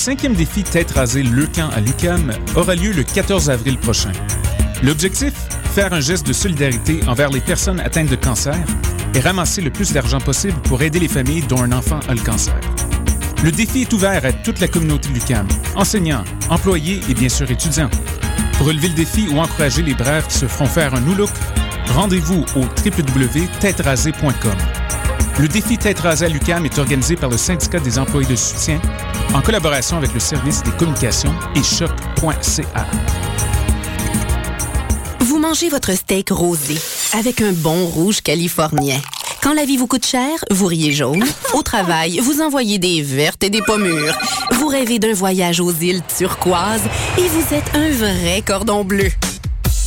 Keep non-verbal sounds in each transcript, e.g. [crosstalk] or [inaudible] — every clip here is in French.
Le cinquième défi Tête rasée Le Camp à l'UCAM aura lieu le 14 avril prochain. L'objectif? Faire un geste de solidarité envers les personnes atteintes de cancer et ramasser le plus d'argent possible pour aider les familles dont un enfant a le cancer. Le défi est ouvert à toute la communauté l'UCAM, enseignants, employés et bien sûr étudiants. Pour relever le défi ou encourager les brèves qui se feront faire un new look, rendez-vous au www.têterasée.com. Le défi Tête rasée à l'UCAM est organisé par le syndicat des employés de soutien en collaboration avec le service des communications et choc.ca. Vous mangez votre steak rosé avec un bon rouge californien. Quand la vie vous coûte cher, vous riez jaune. [laughs] Au travail, vous envoyez des vertes et des pommures. Vous rêvez d'un voyage aux îles turquoises et vous êtes un vrai cordon bleu.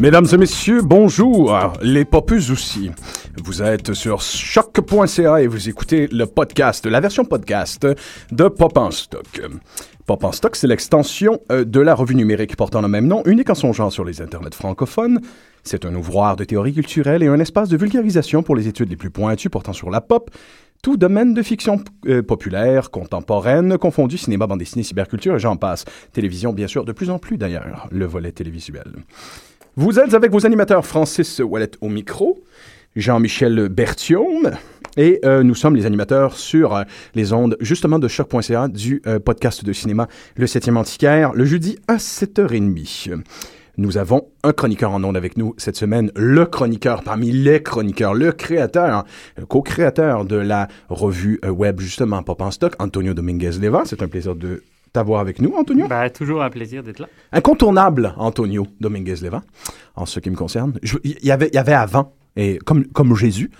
Mesdames et messieurs, bonjour. Les popus aussi. Vous êtes sur choc.ca et vous écoutez le podcast, la version podcast de Pop en stock. Pop en stock, c'est l'extension euh, de la revue numérique portant le même nom, unique en son genre sur les internets francophones. C'est un ouvroir de théorie culturelle et un espace de vulgarisation pour les études les plus pointues portant sur la pop, tout domaine de fiction euh, populaire, contemporaine, confondu cinéma, bande dessinée, cyberculture et j'en passe. Télévision, bien sûr, de plus en plus d'ailleurs, le volet télévisuel. Vous êtes avec vos animateurs Francis Wallet au micro, Jean-Michel Berthiaume, et euh, nous sommes les animateurs sur euh, les ondes justement de choc.ca du euh, podcast de cinéma Le 7e Antiquaire, le jeudi à 7h30. Nous avons un chroniqueur en ondes avec nous cette semaine, le chroniqueur parmi les chroniqueurs, le créateur, le co-créateur de la revue web justement Pop en stock, Antonio Dominguez-Leva. C'est un plaisir de t'avoir avec nous, Antonio. Ben, toujours un plaisir d'être là. Incontournable, Antonio Dominguez-Leva, en ce qui me concerne. Il y avait, il y avait avant, et comme, comme Jésus,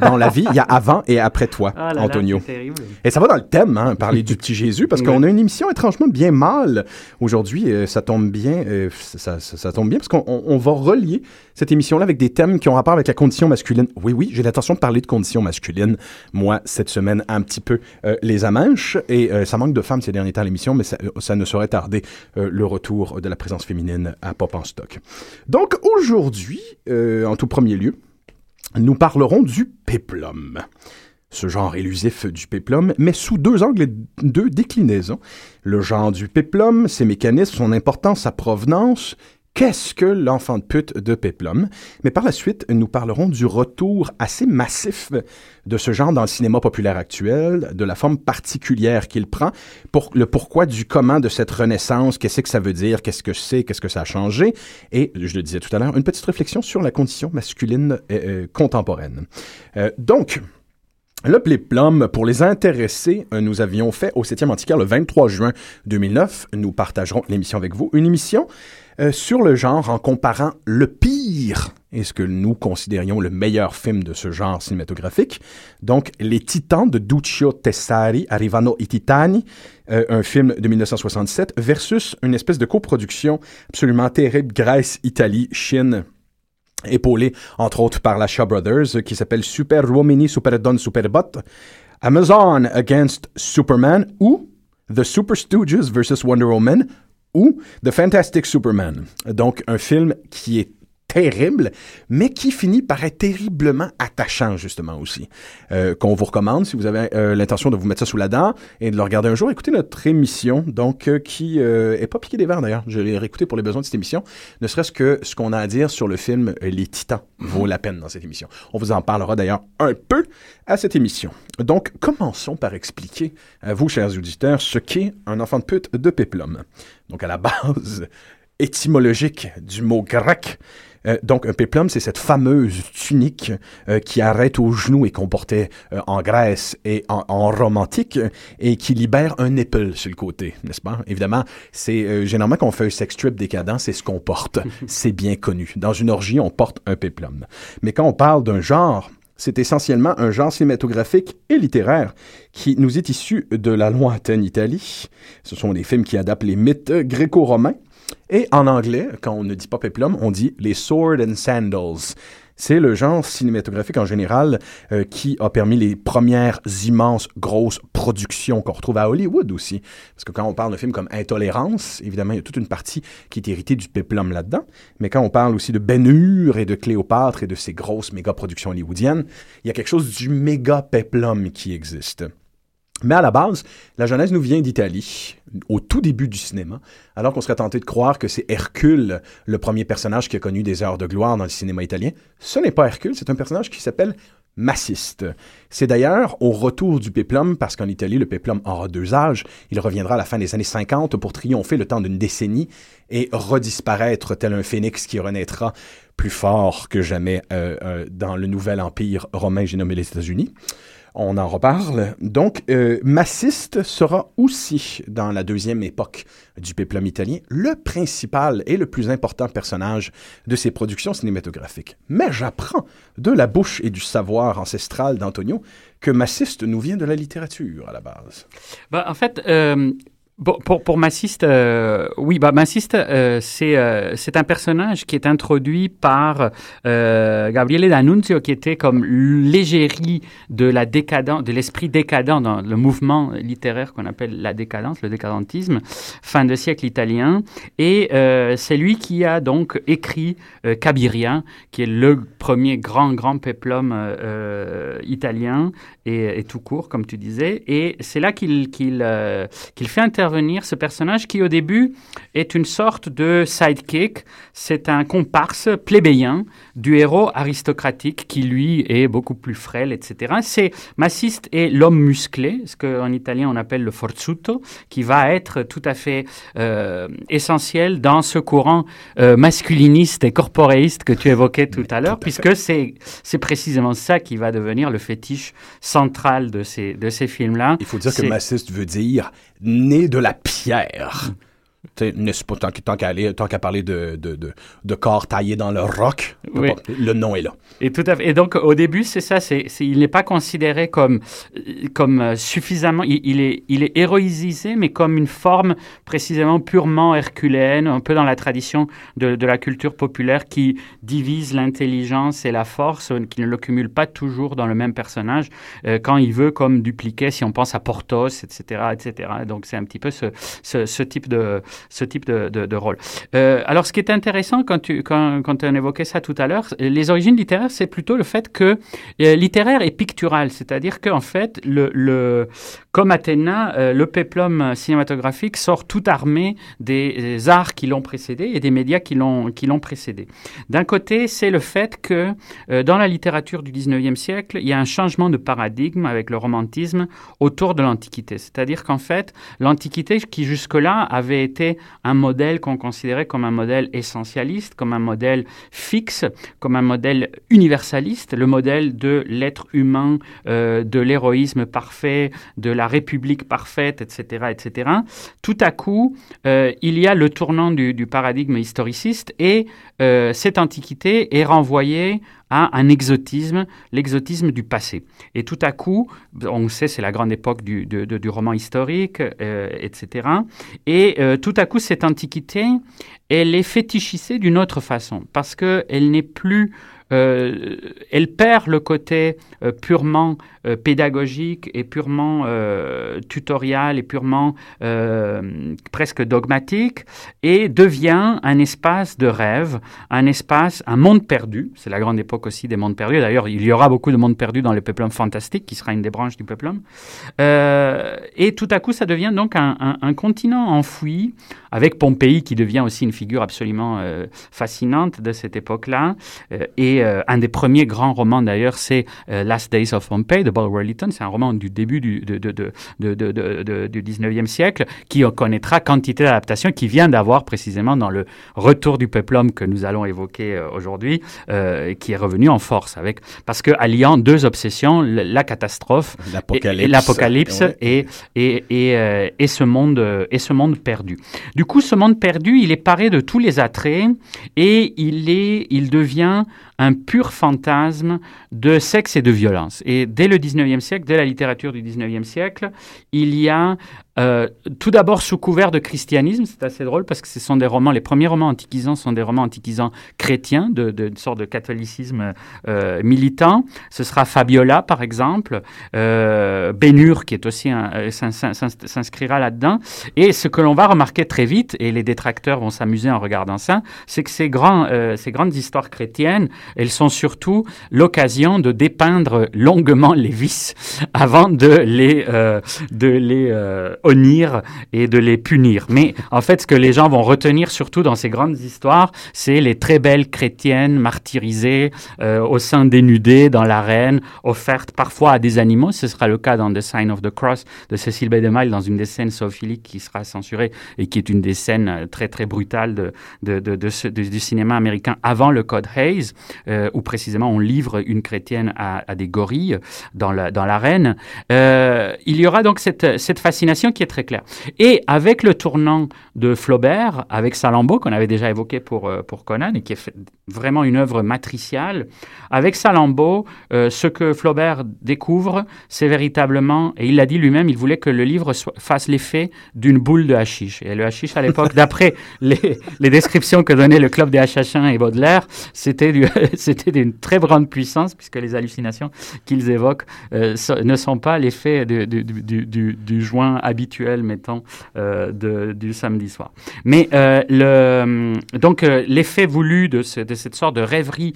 dans la vie, il y a avant et après toi, Ah là Antonio. terrible. Et ça va dans le thème, hein, parler du petit Jésus, parce qu'on a une émission étrangement bien mâle aujourd'hui. euh, ça tombe bien, euh, ça, ça- ça tombe bien, parce qu'on on- on va relier cette émission-là avec des thèmes qui ont rapport avec la condition masculine. Oui, oui, j'ai l'intention de parler de condition masculine, moi, cette semaine, un petit peu euh, les amanches. Et ça manque de femmes ces derniers temps à l'émission, mais ça, ça ne saurait tarder le retour de la présence féminine à Pop en stock. Donc aujourd'hui, en tout premier lieu, nous parlerons du péplum ce genre élusif du péplum, mais sous deux angles et deux déclinaisons. Le genre du péplum, ses mécanismes, son importance, sa provenance. Qu'est-ce que l'enfant de pute de péplum? Mais par la suite, nous parlerons du retour assez massif de ce genre dans le cinéma populaire actuel, de la forme particulière qu'il prend, pour le pourquoi du comment de cette renaissance, qu'est-ce que ça veut dire, qu'est-ce que c'est, qu'est-ce que ça a changé, et, je le disais tout à l'heure, une petite réflexion sur la condition masculine euh, euh, contemporaine. Euh, donc, le Pléplum, pour les intéressés, euh, nous avions fait au 7e Antiquaire le 23 juin 2009. Nous partagerons l'émission avec vous. Une émission euh, sur le genre en comparant le pire et ce que nous considérions le meilleur film de ce genre cinématographique. Donc, Les Titans de Duccio Tessari, Arrivano i Titani, euh, un film de 1967, versus une espèce de coproduction absolument terrible, Grèce, Italie, Chine, épaulé entre autres par la Shaw Brothers, qui s'appelle Super Uomini Super Don Superbot, Amazon Against Superman ou The Super Stooges versus Wonder Woman ou The Fantastic Superman. Donc un film qui est terrible, mais qui finit par être terriblement attachant, justement, aussi. Euh, qu'on vous recommande, si vous avez euh, l'intention de vous mettre ça sous la dent et de le regarder un jour, écoutez notre émission, donc, euh, qui est pas piqué des verres, d'ailleurs. Je l'ai réécouté pour les besoins de cette émission. Ne serait-ce que ce qu'on a à dire sur le film Les Titans vaut la peine dans cette émission. On vous en parlera d'ailleurs un peu à cette émission. Donc, commençons par expliquer à vous, chers auditeurs, ce qu'est un enfant de pute de péplum. Donc, à la [laughs] base étymologique du mot grec, Euh, donc, un péplum, c'est cette fameuse tunique euh, qui arrête aux genoux et qu'on portait euh, en Grèce et en, en, romantique et qui libère un nipple sur le côté, n'est-ce pas? Évidemment, c'est euh, généralement quand on fait un sex trip décadent, c'est ce qu'on porte. [laughs] c'est bien connu. Dans une orgie, on porte un péplum. Mais quand on parle d'un genre, c'est essentiellement un genre cinématographique et littéraire qui nous est issu de la lointaine Italie. Ce sont des films qui adaptent les mythes gréco-romains. Et en anglais, quand on ne dit pas peplum, on dit les sword and sandals. C'est le genre cinématographique en général euh, qui a permis les premières immenses grosses productions qu'on retrouve à Hollywood aussi. Parce que quand on parle de films comme Intolérance, évidemment, il y a toute une partie qui est héritée du péplum là-dedans. Mais quand on parle aussi de Ben Hur et de Cléopâtre et de ces grosses méga productions hollywoodiennes, il y a quelque chose du méga péplum qui existe. Mais à la base, la Genèse nous vient d'Italie, au tout début du cinéma, alors qu'on serait tenté de croire que c'est Hercule, le premier personnage qui a connu des heures de gloire dans le cinéma italien. Ce n'est pas Hercule, c'est un personnage qui s'appelle Massiste. C'est d'ailleurs au retour du péplum, parce qu'en Italie, le péplum aura deux âges. Il reviendra à la fin des années 50 pour triompher le temps d'une décennie et redisparaître tel un phénix qui renaîtra plus fort que jamais euh, euh, dans le nouvel empire romain, j'ai nommé les États-Unis. On en reparle. Donc, euh, Massiste sera aussi, dans la deuxième époque du péplum italien, le principal et le plus important personnage de ses productions cinématographiques. Mais j'apprends de la bouche et du savoir ancestral d'Antonio que Massiste nous vient de la littérature à la base. Bah, en fait, euh, Bon, pour, pour Massiste, euh, oui, bah, Massiste, euh, c'est euh, c'est un personnage qui est introduit par euh, Gabriele D'Annunzio, qui était comme l'égérie de la décadence, de l'esprit décadent dans le mouvement littéraire qu'on appelle la décadence, le décadentisme, fin de siècle italien. Et euh, c'est lui qui a donc écrit euh, Cabiria, qui est le premier grand, grand péplum italien et, et, tout court, comme tu disais. Et c'est là qu'il qu'il fait intervenir ce personnage qui au début est une sorte de sidekick, c'est un comparse plébéien du héros aristocratique qui lui est beaucoup plus frêle, etc. C'est Massiste et l'homme musclé, ce qu'en italien on appelle le forzuto, qui va être tout à fait euh, essentiel dans ce courant euh, masculiniste et corporéiste que tu évoquais tout à l'heure, puisque c'est précisément ça qui va devenir le fétiche central de ces de ces films-là. Il faut dire que Massiste veut dire né de la pierre. N'est-ce pas tant, tant qu'à qu parler de, de, de, de, corps taillé dans le roc, oui. le nom est là. Et tout à fait. Et donc au début, c'est ça. C'est il n'est pas considéré comme comme suffisamment. Il, il, est il est héroïsé, mais comme une forme précisément purement herculéenne, un peu dans la tradition de, de la culture populaire qui divise l'intelligence et la force, qui ne le cumule pas toujours dans le même personnage euh, quand il veut comme dupliquer. Si on pense à Porthos, etc., etc. Donc c'est un petit peu ce, ce, ce type de ce type de, rôle. Euh, alors, ce qui est intéressant quand tu quand, quand on évoquait ça tout à l'heure, les origines littéraires, c'est plutôt le fait que euh, littéraire est pictural, c'est-à-dire qu'en fait, le, comme Athéna, euh, le péplum cinématographique sort tout armé des, des arts qui l'ont précédé et des médias qui l'ont qui l'ont précédé. D'un côté, c'est le fait que euh, dans la littérature du 19e siècle, il y a un changement de paradigme avec le romantisme autour de l'Antiquité. C'est-à-dire qu'en fait, l'Antiquité, qui jusque-là avait été un modèle qu'on considérait comme un modèle essentialiste, comme un modèle fixe, comme un modèle universaliste, le modèle de l'être humain, euh, de l'héroïsme parfait, de la république parfaite, etc., etc. Tout à coup, euh, il y a le tournant du, du paradigme historiciste et euh, cette antiquité est renvoyée à un exotisme, l'exotisme du passé. Et tout à coup, on sait, c'est la grande époque du, roman historique, euh, etc. Et euh, tout à coup, cette antiquité, elle est fétichisée d'une autre façon, parce qu'elle n'est plus euh, elle perd le côté euh, purement euh, pédagogique et purement tutorial et purement presque dogmatique et devient un espace de rêve, un espace, un monde perdu. C'est la grande époque aussi des mondes perdus. D'ailleurs, il y aura beaucoup de mondes perdus dans le peplum fantastique, qui sera une des branches du peplum. et tout à coup, ça devient donc un, continent enfoui, avec Pompéi qui devient aussi une figure absolument fascinante de cette époque-là. et et un des premiers grands romans d'ailleurs, c'est Last Days of Pompeii de Bulwer Lytton. C'est un roman du début du, de, de, de, du 19e siècle qui connaîtra quantité d'adaptations, qui vient d'avoir précisément dans le Retour du peuplum que nous allons évoquer aujourd'hui, qui est revenu en force avec parce que alliant deux obsessions, la catastrophe, l'apocalypse et, et, et, et, ce monde et ce monde perdu. Du coup, ce monde perdu, il est paré de tous les attraits et il est, il devient un pur fantasme de sexe et de violence. Et dès le 19e siècle, dès la littérature du 19e siècle, il y a euh, tout d'abord sous couvert de christianisme, c'est assez drôle parce que ce sont des romans, les premiers romans antiquisants sont des romans antiquisants chrétiens, de, sorte de catholicisme euh, militant. Ce sera Fabiola, par exemple, euh, Bénur, qui est aussi un, s'inscrira là-dedans. Et ce que l'on va remarquer très vite, et les détracteurs vont s'amuser en regardant ça, c'est que ces, grands, ces grandes histoires chrétiennes, elles sont surtout l'occasion de dépeindre longuement les vices avant de les, de les et de les punir. Mais en fait, ce que les gens vont retenir surtout dans ces grandes histoires, c'est les très belles chrétiennes martyrisées euh, au sein dénudées dans l'arène, offertes parfois à des animaux. Ce sera le cas dans The Sign of the Cross de Cécile B. DeMille, dans une des scènes zoophiliques qui sera censurée et qui est une des scènes euh, très très brutales du cinéma américain avant le Code Hayes, euh, où précisément on livre une chrétienne à, des gorilles dans l'arène. Dans euh, il y aura donc cette fascination qui est très clair. Et avec le tournant de Flaubert, avec Salammbô, qu'on avait déjà évoqué pour, euh, pour Conan, et qui est vraiment une œuvre matriciale, avec Salammbô, euh, ce que Flaubert découvre, c'est véritablement, et il l'a dit lui-même, il voulait que le livre fasse l'effet d'une boule de hashish. Et le hashish, à l'époque, [laughs] d'après les, les, descriptions que donnait le club des hachachins et Baudelaire, c'était [laughs] d'une très grande puissance, puisque les hallucinations qu'ils évoquent euh, ne sont pas l'effet du, du, du, du, joint habituel habituel, mettons, euh, du samedi soir. Mais euh, donc euh, l'effet voulu de, cette sorte de rêverie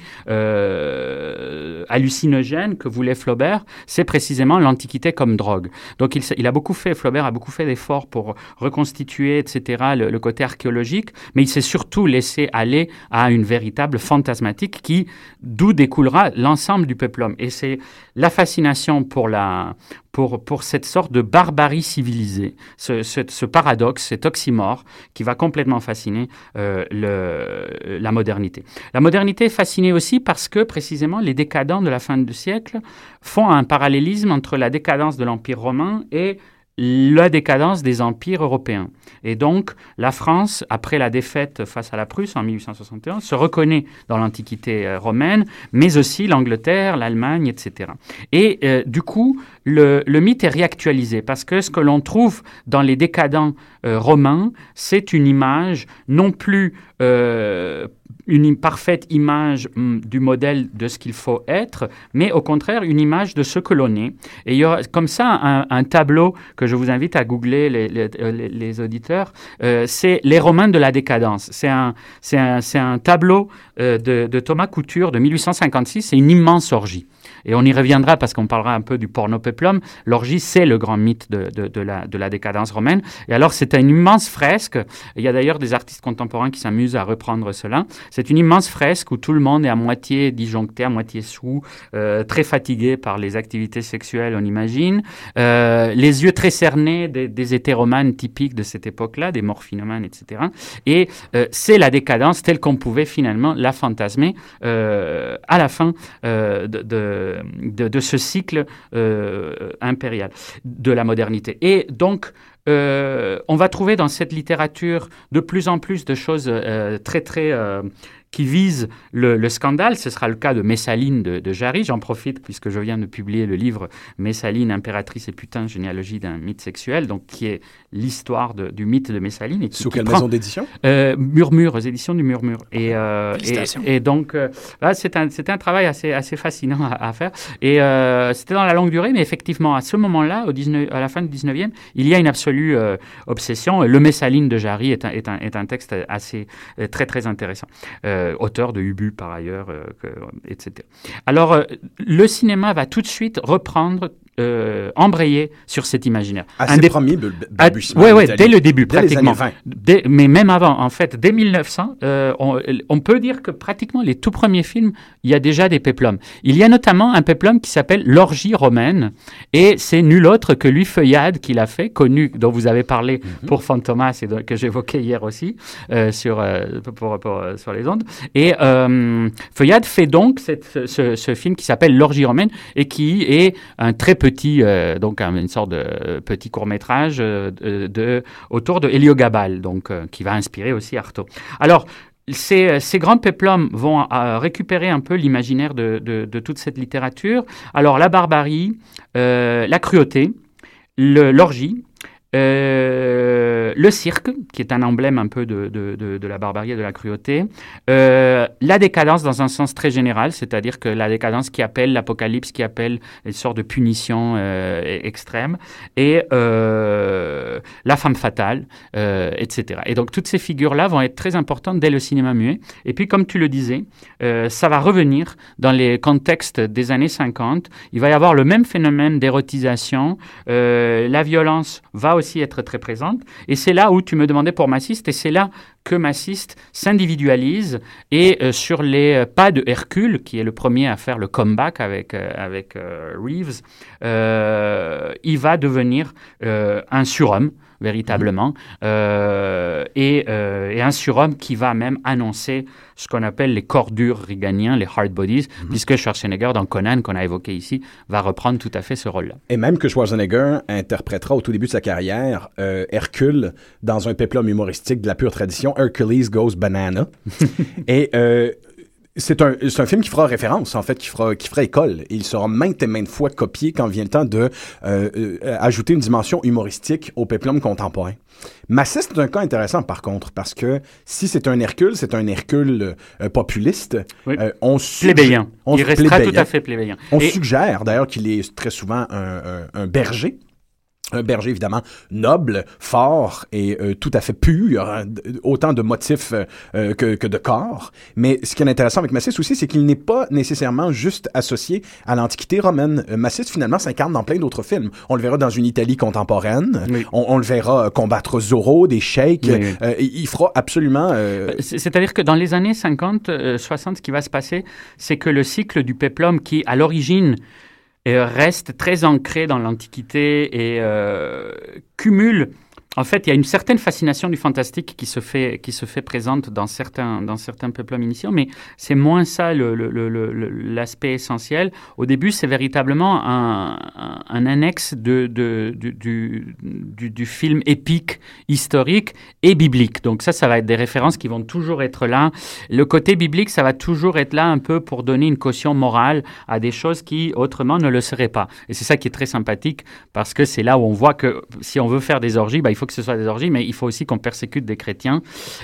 hallucinogène que voulait Flaubert, c'est précisément l'Antiquité comme drogue. Donc il, a beaucoup fait, Flaubert a beaucoup fait d'efforts pour reconstituer, etc., le, côté archéologique, mais il s'est surtout laissé aller à une véritable fantasmatique qui, d'où découlera l'ensemble du peuplum. Et c'est la fascination pour cette sorte de barbarie civilisée, ce, paradoxe, cet oxymore qui va complètement fasciner euh, la modernité. La modernité est fascinée aussi parce que précisément les décadents de la fin du siècle font un parallélisme entre la décadence de l'Empire romain et la décadence des empires européens. Et donc, la France, après la défaite face à la Prusse en 1871, se reconnaît dans l'Antiquité euh, romaine, mais aussi l'Angleterre, l'Allemagne, etc. Et euh, du coup, le, mythe est réactualisé parce que ce que l'on trouve dans les décadents euh, romains, c'est une image non plus une parfaite image hum, du modèle de ce qu'il faut être, mais au contraire une image de ce que l'on est. Et il y aura comme ça un, tableau que je vous invite à googler les, les, auditeurs, euh, c'est Les Romains de la décadence. C'est un, tableau euh, de, de, Thomas Couture de 1856, c'est une immense orgie. Et on y reviendra parce qu'on parlera un peu du porno-peplum. L'orgie, c'est le grand mythe de, de, de, la, de décadence romaine. Et alors, c'est une immense fresque. Il y a d'ailleurs des artistes contemporains qui s'amusent à reprendre cela. C'est une immense fresque où tout le monde est à moitié disjoncté, à moitié sous, euh, très fatigué par les activités sexuelles, on imagine. Euh, les yeux très cernés des, hétéromanes typiques de cette époque-là, des morphinomanes, etc. Et euh, c'est la décadence telle qu'on pouvait finalement la fantasmer euh, à la fin euh, de, de ce cycle euh, impérial de la modernité. Et donc, euh, on va trouver dans cette littérature de plus en plus de choses euh, très très qui vise le, scandale. Ce sera le cas de Messaline de, Jarry. J'en profite puisque je viens de publier le livre Messaline, impératrice et putain, généalogie d'un mythe sexuel, donc qui est l'histoire du mythe de Messaline. Et Sous quelle maison d'édition? euh, Murmure, aux éditions du Murmure. Et, euh, et, donc, euh, c'est un, un, travail assez, assez fascinant à, faire. Et euh, c'était dans la longue durée, mais effectivement, à ce moment-là, à la fin du 19e, il y a une absolue obsession. Le Messaline de Jarry est un, est un, est un texte assez, très, très intéressant. Euh, auteur de Ubu par ailleurs, euh, etc. Alors, euh, le cinéma va tout de suite reprendre embrayer sur cet imaginaire. Assez des premier Oui, oui, dès le début, pratiquement. mais même avant, en fait, dès 1900, on, on, peut dire que pratiquement les tout premiers films il y a déjà des péplums. Il y a notamment un péplum qui s'appelle l'orgie romaine, et c'est nul autre que lui Feuillade qui l'a fait, connu, dont vous avez parlé Mhm. pour Fantomas et que j'évoquais hier aussi euh, sur, euh, pour, pour, euh, sur les ondes. Et euh, Feuillade fait donc cette, ce, ce- ce film qui s'appelle l'orgie romaine et qui est un très petit, euh, donc un- une sorte de petit court métrage de, de- autour de Héliogabale, donc euh, qui va inspirer aussi Artaud. Alors ces, grands péplums vont euh, récupérer un peu l'imaginaire de, toute cette littérature. Alors la barbarie, euh, la cruauté, l'orgie, euh, le cirque, qui est un emblème un peu de, de- la barbarie et de la cruauté, euh, la décadence dans un sens très général, c'est-à-dire que la décadence qui appelle l'apocalypse, qui appelle une sorte de punition euh, e- extrême, et la femme fatale, etc. Et donc toutes ces figures-là vont être très importantes dès le cinéma muet. Et puis, comme tu le disais, ça va revenir dans les contextes des années 50. Il va y avoir le même phénomène d'érotisation. La violence va aussi être très présente. Et c'est là où tu me demandais pour Massiste, et c'est là que Massiste s'individualise. Et euh, sur les euh, pas de Hercule, qui est le premier à faire le comeback avec, euh, avec Reeves, il va devenir un surhomme véritablement, euh, et, euh, et un surhomme qui va même annoncer ce qu'on appelle les corps durs riganiens, les hard bodies, puisque Schwarzenegger, dans Conan, qu'on a évoqué ici, va reprendre tout à fait ce rôle-là. Et même que Schwarzenegger interprétera au tout début de sa carrière euh, Hercule dans un péplum humoristique de la pure tradition, Hercules Goes Banana. [laughs] et c'est un, c'est un film qui fera référence, en fait, qui fera, qui fera école. Et il sera maintes et maintes fois copié quand vient le temps de euh, euh, ajouter une dimension humoristique au péplum contemporain. Massiste est un cas intéressant, par contre, parce que si c'est un Hercule, c'est un Hercule euh, populiste. Oui. Euh, on suggère- Plébéien. on- Il restera plébéien. tout à fait plébéien. On Et- suggère d'ailleurs qu'il est très souvent un, un- un berger. Un berger évidemment noble, fort et euh, tout à fait pur, hein, autant de motifs euh, euh, que, que de corps. Mais ce qui est intéressant avec Massiste aussi, c'est qu'il n'est pas nécessairement juste associé à l'Antiquité romaine. Euh, Massiste finalement s'incarne dans plein d'autres films. On le verra dans une Italie contemporaine. Oui. On, on le verra euh, combattre Zorro, des sheiks. Oui. Euh, il fera absolument. euh, C'est- C'est-à-dire que dans les années 50, euh, 60, ce qui va se passer, c'est que le cycle du péplum, qui à l'origine reste très ancré dans l'Antiquité et euh, cumule. En fait, il y a une certaine fascination du fantastique qui se fait, qui se fait présente dans certains, dans certains peuples initiaux, mais c'est moins ça l'aspect essentiel. Au début, c'est véritablement un, un- annexe de, de- du- du film épique, historique et biblique. Donc ça, ça va être des références qui vont toujours être là. Le côté biblique, ça va toujours être là un peu pour donner une caution morale à des choses qui autrement ne le seraient pas. Et c'est ça qui est très sympathique parce que c'est là où on voit que si on veut faire des orgies, bah, il faut que ce soit des orgies, mais il faut aussi qu'on persécute des chrétiens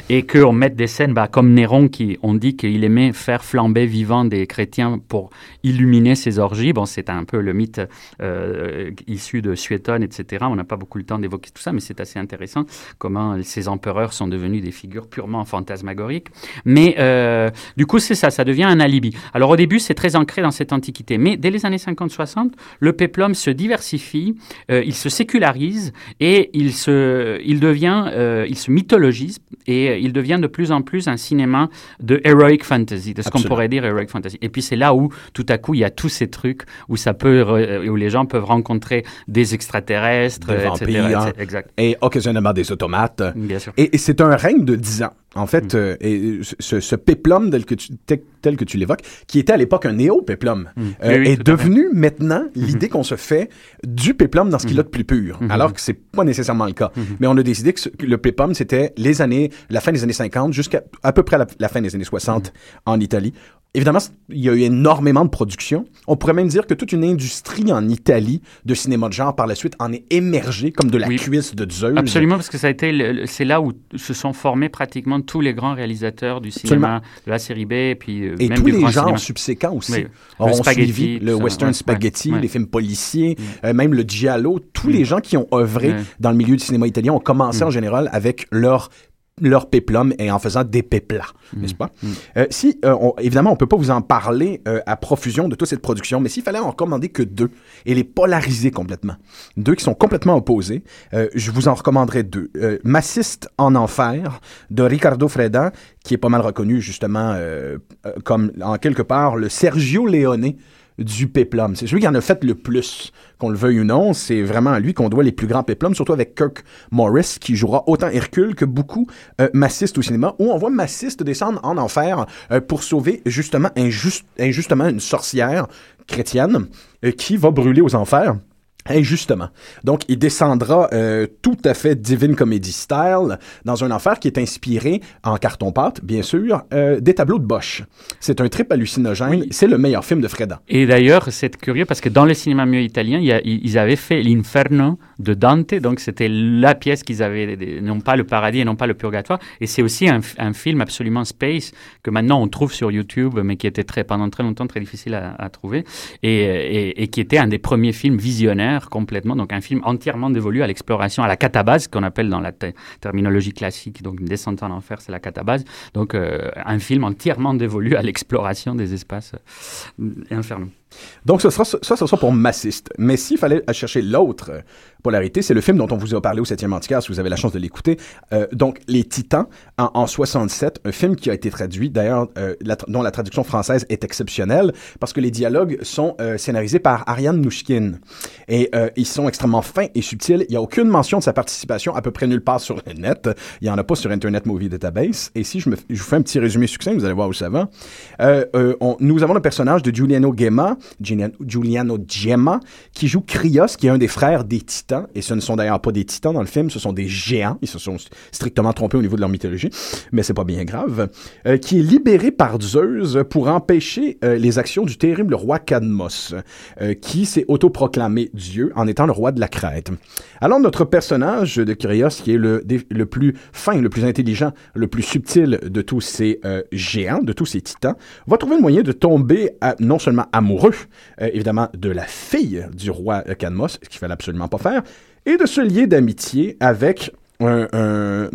et qu'on mette des scènes bah, comme Néron qui, on dit qu'il aimait faire flamber vivant des chrétiens pour illuminer ses orgies. Bon, c'est un peu le mythe euh, issu de Suétone, etc. On n'a pas beaucoup le temps d'évoquer tout ça, mais c'est assez intéressant comment ces empereurs sont devenus des figures purement fantasmagoriques. Mais euh, du coup, c'est ça, ça devient un alibi. Alors au début, c'est très ancré dans cette antiquité, mais dès les années 50-60, le péplum se diversifie, euh, il se sécularise et il se, il devient, euh, il se mythologise et il devient de plus en plus un cinéma de heroic fantasy, de ce qu'on pourrait dire heroic fantasy. Et puis c'est là où tout à coup il y a tous ces trucs où ça peut, re- où les gens peuvent rencontrer des extraterrestres, Des etc., vampires. etc. Exact. et occasionnellement des automates. Bien sûr. Et, et c'est un règne de 10 ans. En fait, euh, et ce, ce péplum tel que tu, tel, tel que tu l'évoques, qui était à l'époque un néo-péplum, euh, Mm. Oui, oui, est fait. devenu maintenant l'idée qu'on se fait du péplum dans ce qu'il a de plus pur, alors que c'est pas nécessairement le cas. Mais on a décidé que, ce- que le péplum, c'était les années, la fin des années 50 jusqu'à à peu près la, la fin des années 60 Mhm. en Italie. Évidemment, il y a eu énormément de production. On pourrait même dire que toute une industrie en Italie de cinéma de genre par la suite en est émergée comme de la Oui. cuisse de Zeus. Absolument, parce que ça a été, c'est là où se sont formés pratiquement tous les grands réalisateurs du cinéma, de la série B, et puis euh, Et même tous du les grand genres cinéma. subséquents aussi. Oui. Le suivi le ça, western ouais, spaghetti, ouais. les films policiers, euh, même le giallo. Tous les gens qui ont œuvré dans le milieu du cinéma italien ont commencé Mm. en général avec leur leur péplum et en faisant des péplats, Mm. n'est-ce pas? Euh, si, euh, on- évidemment, on peut pas vous en parler euh, à profusion de toute cette production, mais s'il fallait en recommander que deux et les polariser complètement, deux qui sont complètement opposés, je vous en recommanderais deux. Massiste en enfer de Ricardo Freda, qui est pas mal reconnu justement comme en quelque part le Sergio Leone du péplum. C'est celui qui en a fait le plus, qu'on le veuille ou non. C'est vraiment à lui qu'on doit les plus grands péplums, surtout avec Kirk Morris, qui jouera autant Hercule que beaucoup euh, au cinéma, où on voit massiste descendre en enfer euh, pour sauver justement injuste- injustement une sorcière chrétienne euh, qui va brûler aux enfers. Injustement. Donc, il descendra euh, tout à fait Divine Comedy style dans un enfer qui est inspiré en carton-pâte, bien sûr, euh, des tableaux de Bosch. C'est un trip hallucinogène. C'est le meilleur film de Freda. Et d'ailleurs, c'est curieux parce que dans le cinéma mieux italien, il y a- ils avaient fait l'Inferno de Dante, donc c'était la pièce qu'ils avaient, non pas le paradis et non pas le purgatoire. Et c'est aussi un, film absolument space que maintenant on trouve sur YouTube, mais qui était très, pendant très longtemps très difficile à, à trouver, et, et- et qui était un des premiers films visionnaires complètement, donc un film entièrement dévolu à l'exploration, à la catabase, qu'on appelle dans la te- terminologie classique, donc une descente en enfer, c'est la catabase. Donc euh, un film entièrement dévolu à l'exploration des espaces euh, infernaux. Donc, ce sera, ça, ce sera pour massiste. Mais s'il fallait chercher l'autre euh, polarité, c'est le film dont on vous a parlé au 7e Antiquaire, si vous avez la chance de l'écouter. Euh, donc, Les Titans, en, en 67, un film qui a été traduit, d'ailleurs, euh, dont la traduction française est exceptionnelle, parce que les dialogues sont scénarisés par Ariane Nouchkine. Et ils sont extrêmement fins et subtils. Il n'y a aucune mention de sa participation à peu près nulle part sur le net. Il n'y en a pas sur Internet Movie Database. Et si je, vous fais un petit résumé succinct, vous allez voir où ça va. Nous avons le personnage de Giuliano Gemma, Giuliano, Gemma, qui joue Krios, qui est un des frères des Titans. Et ce ne sont d'ailleurs pas des Titans dans le film, ce sont des géants. Ils se sont strictement trompés au niveau de leur mythologie, mais c'est pas bien grave. Euh, qui est libéré par Zeus pour empêcher euh, les actions du terrible roi Cadmos, euh, qui s'est autoproclamé Dieu en étant le roi de la Crète. Alors notre personnage de Krios, qui est le, le plus fin, le plus intelligent, le plus subtil de tous ces géants, de tous ces titans, va trouver le moyen de tomber non seulement amoureux, euh, évidemment, de la fille du roi Cadmos, ce qu'il fallait absolument pas faire, et de se lier d'amitié avec un-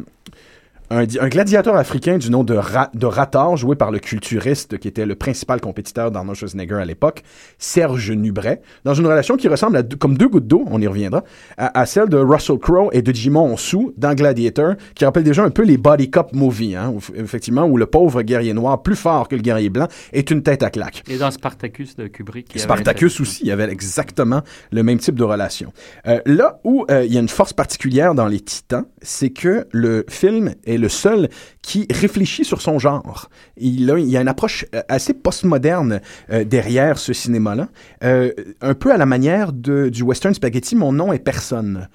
un, di- un gladiateur africain du nom de, Ra- de Ratar, joué par le culturiste qui était le principal compétiteur d'Arnold Schwarzenegger à l'époque, Serge Nubret, dans une relation qui ressemble à comme deux gouttes d'eau, on y reviendra, à, à celle de Russell Crowe et de Jimon Sou dans Gladiator, qui rappelle déjà un peu les body cop movies, hein, où- effectivement, où le pauvre guerrier noir, plus fort que le guerrier blanc, est une tête à claque. Et dans Spartacus de Kubrick. il y avait Spartacus aussi, il y avait exactement le même type de relation. Euh, là où euh, il y a une force particulière dans les Titans, c'est que le film est le seul qui réfléchit sur son genre. Il, a, il y a une approche euh, assez postmoderne euh, derrière ce cinéma-là, euh, un peu à la manière de, du western spaghetti Mon nom est personne,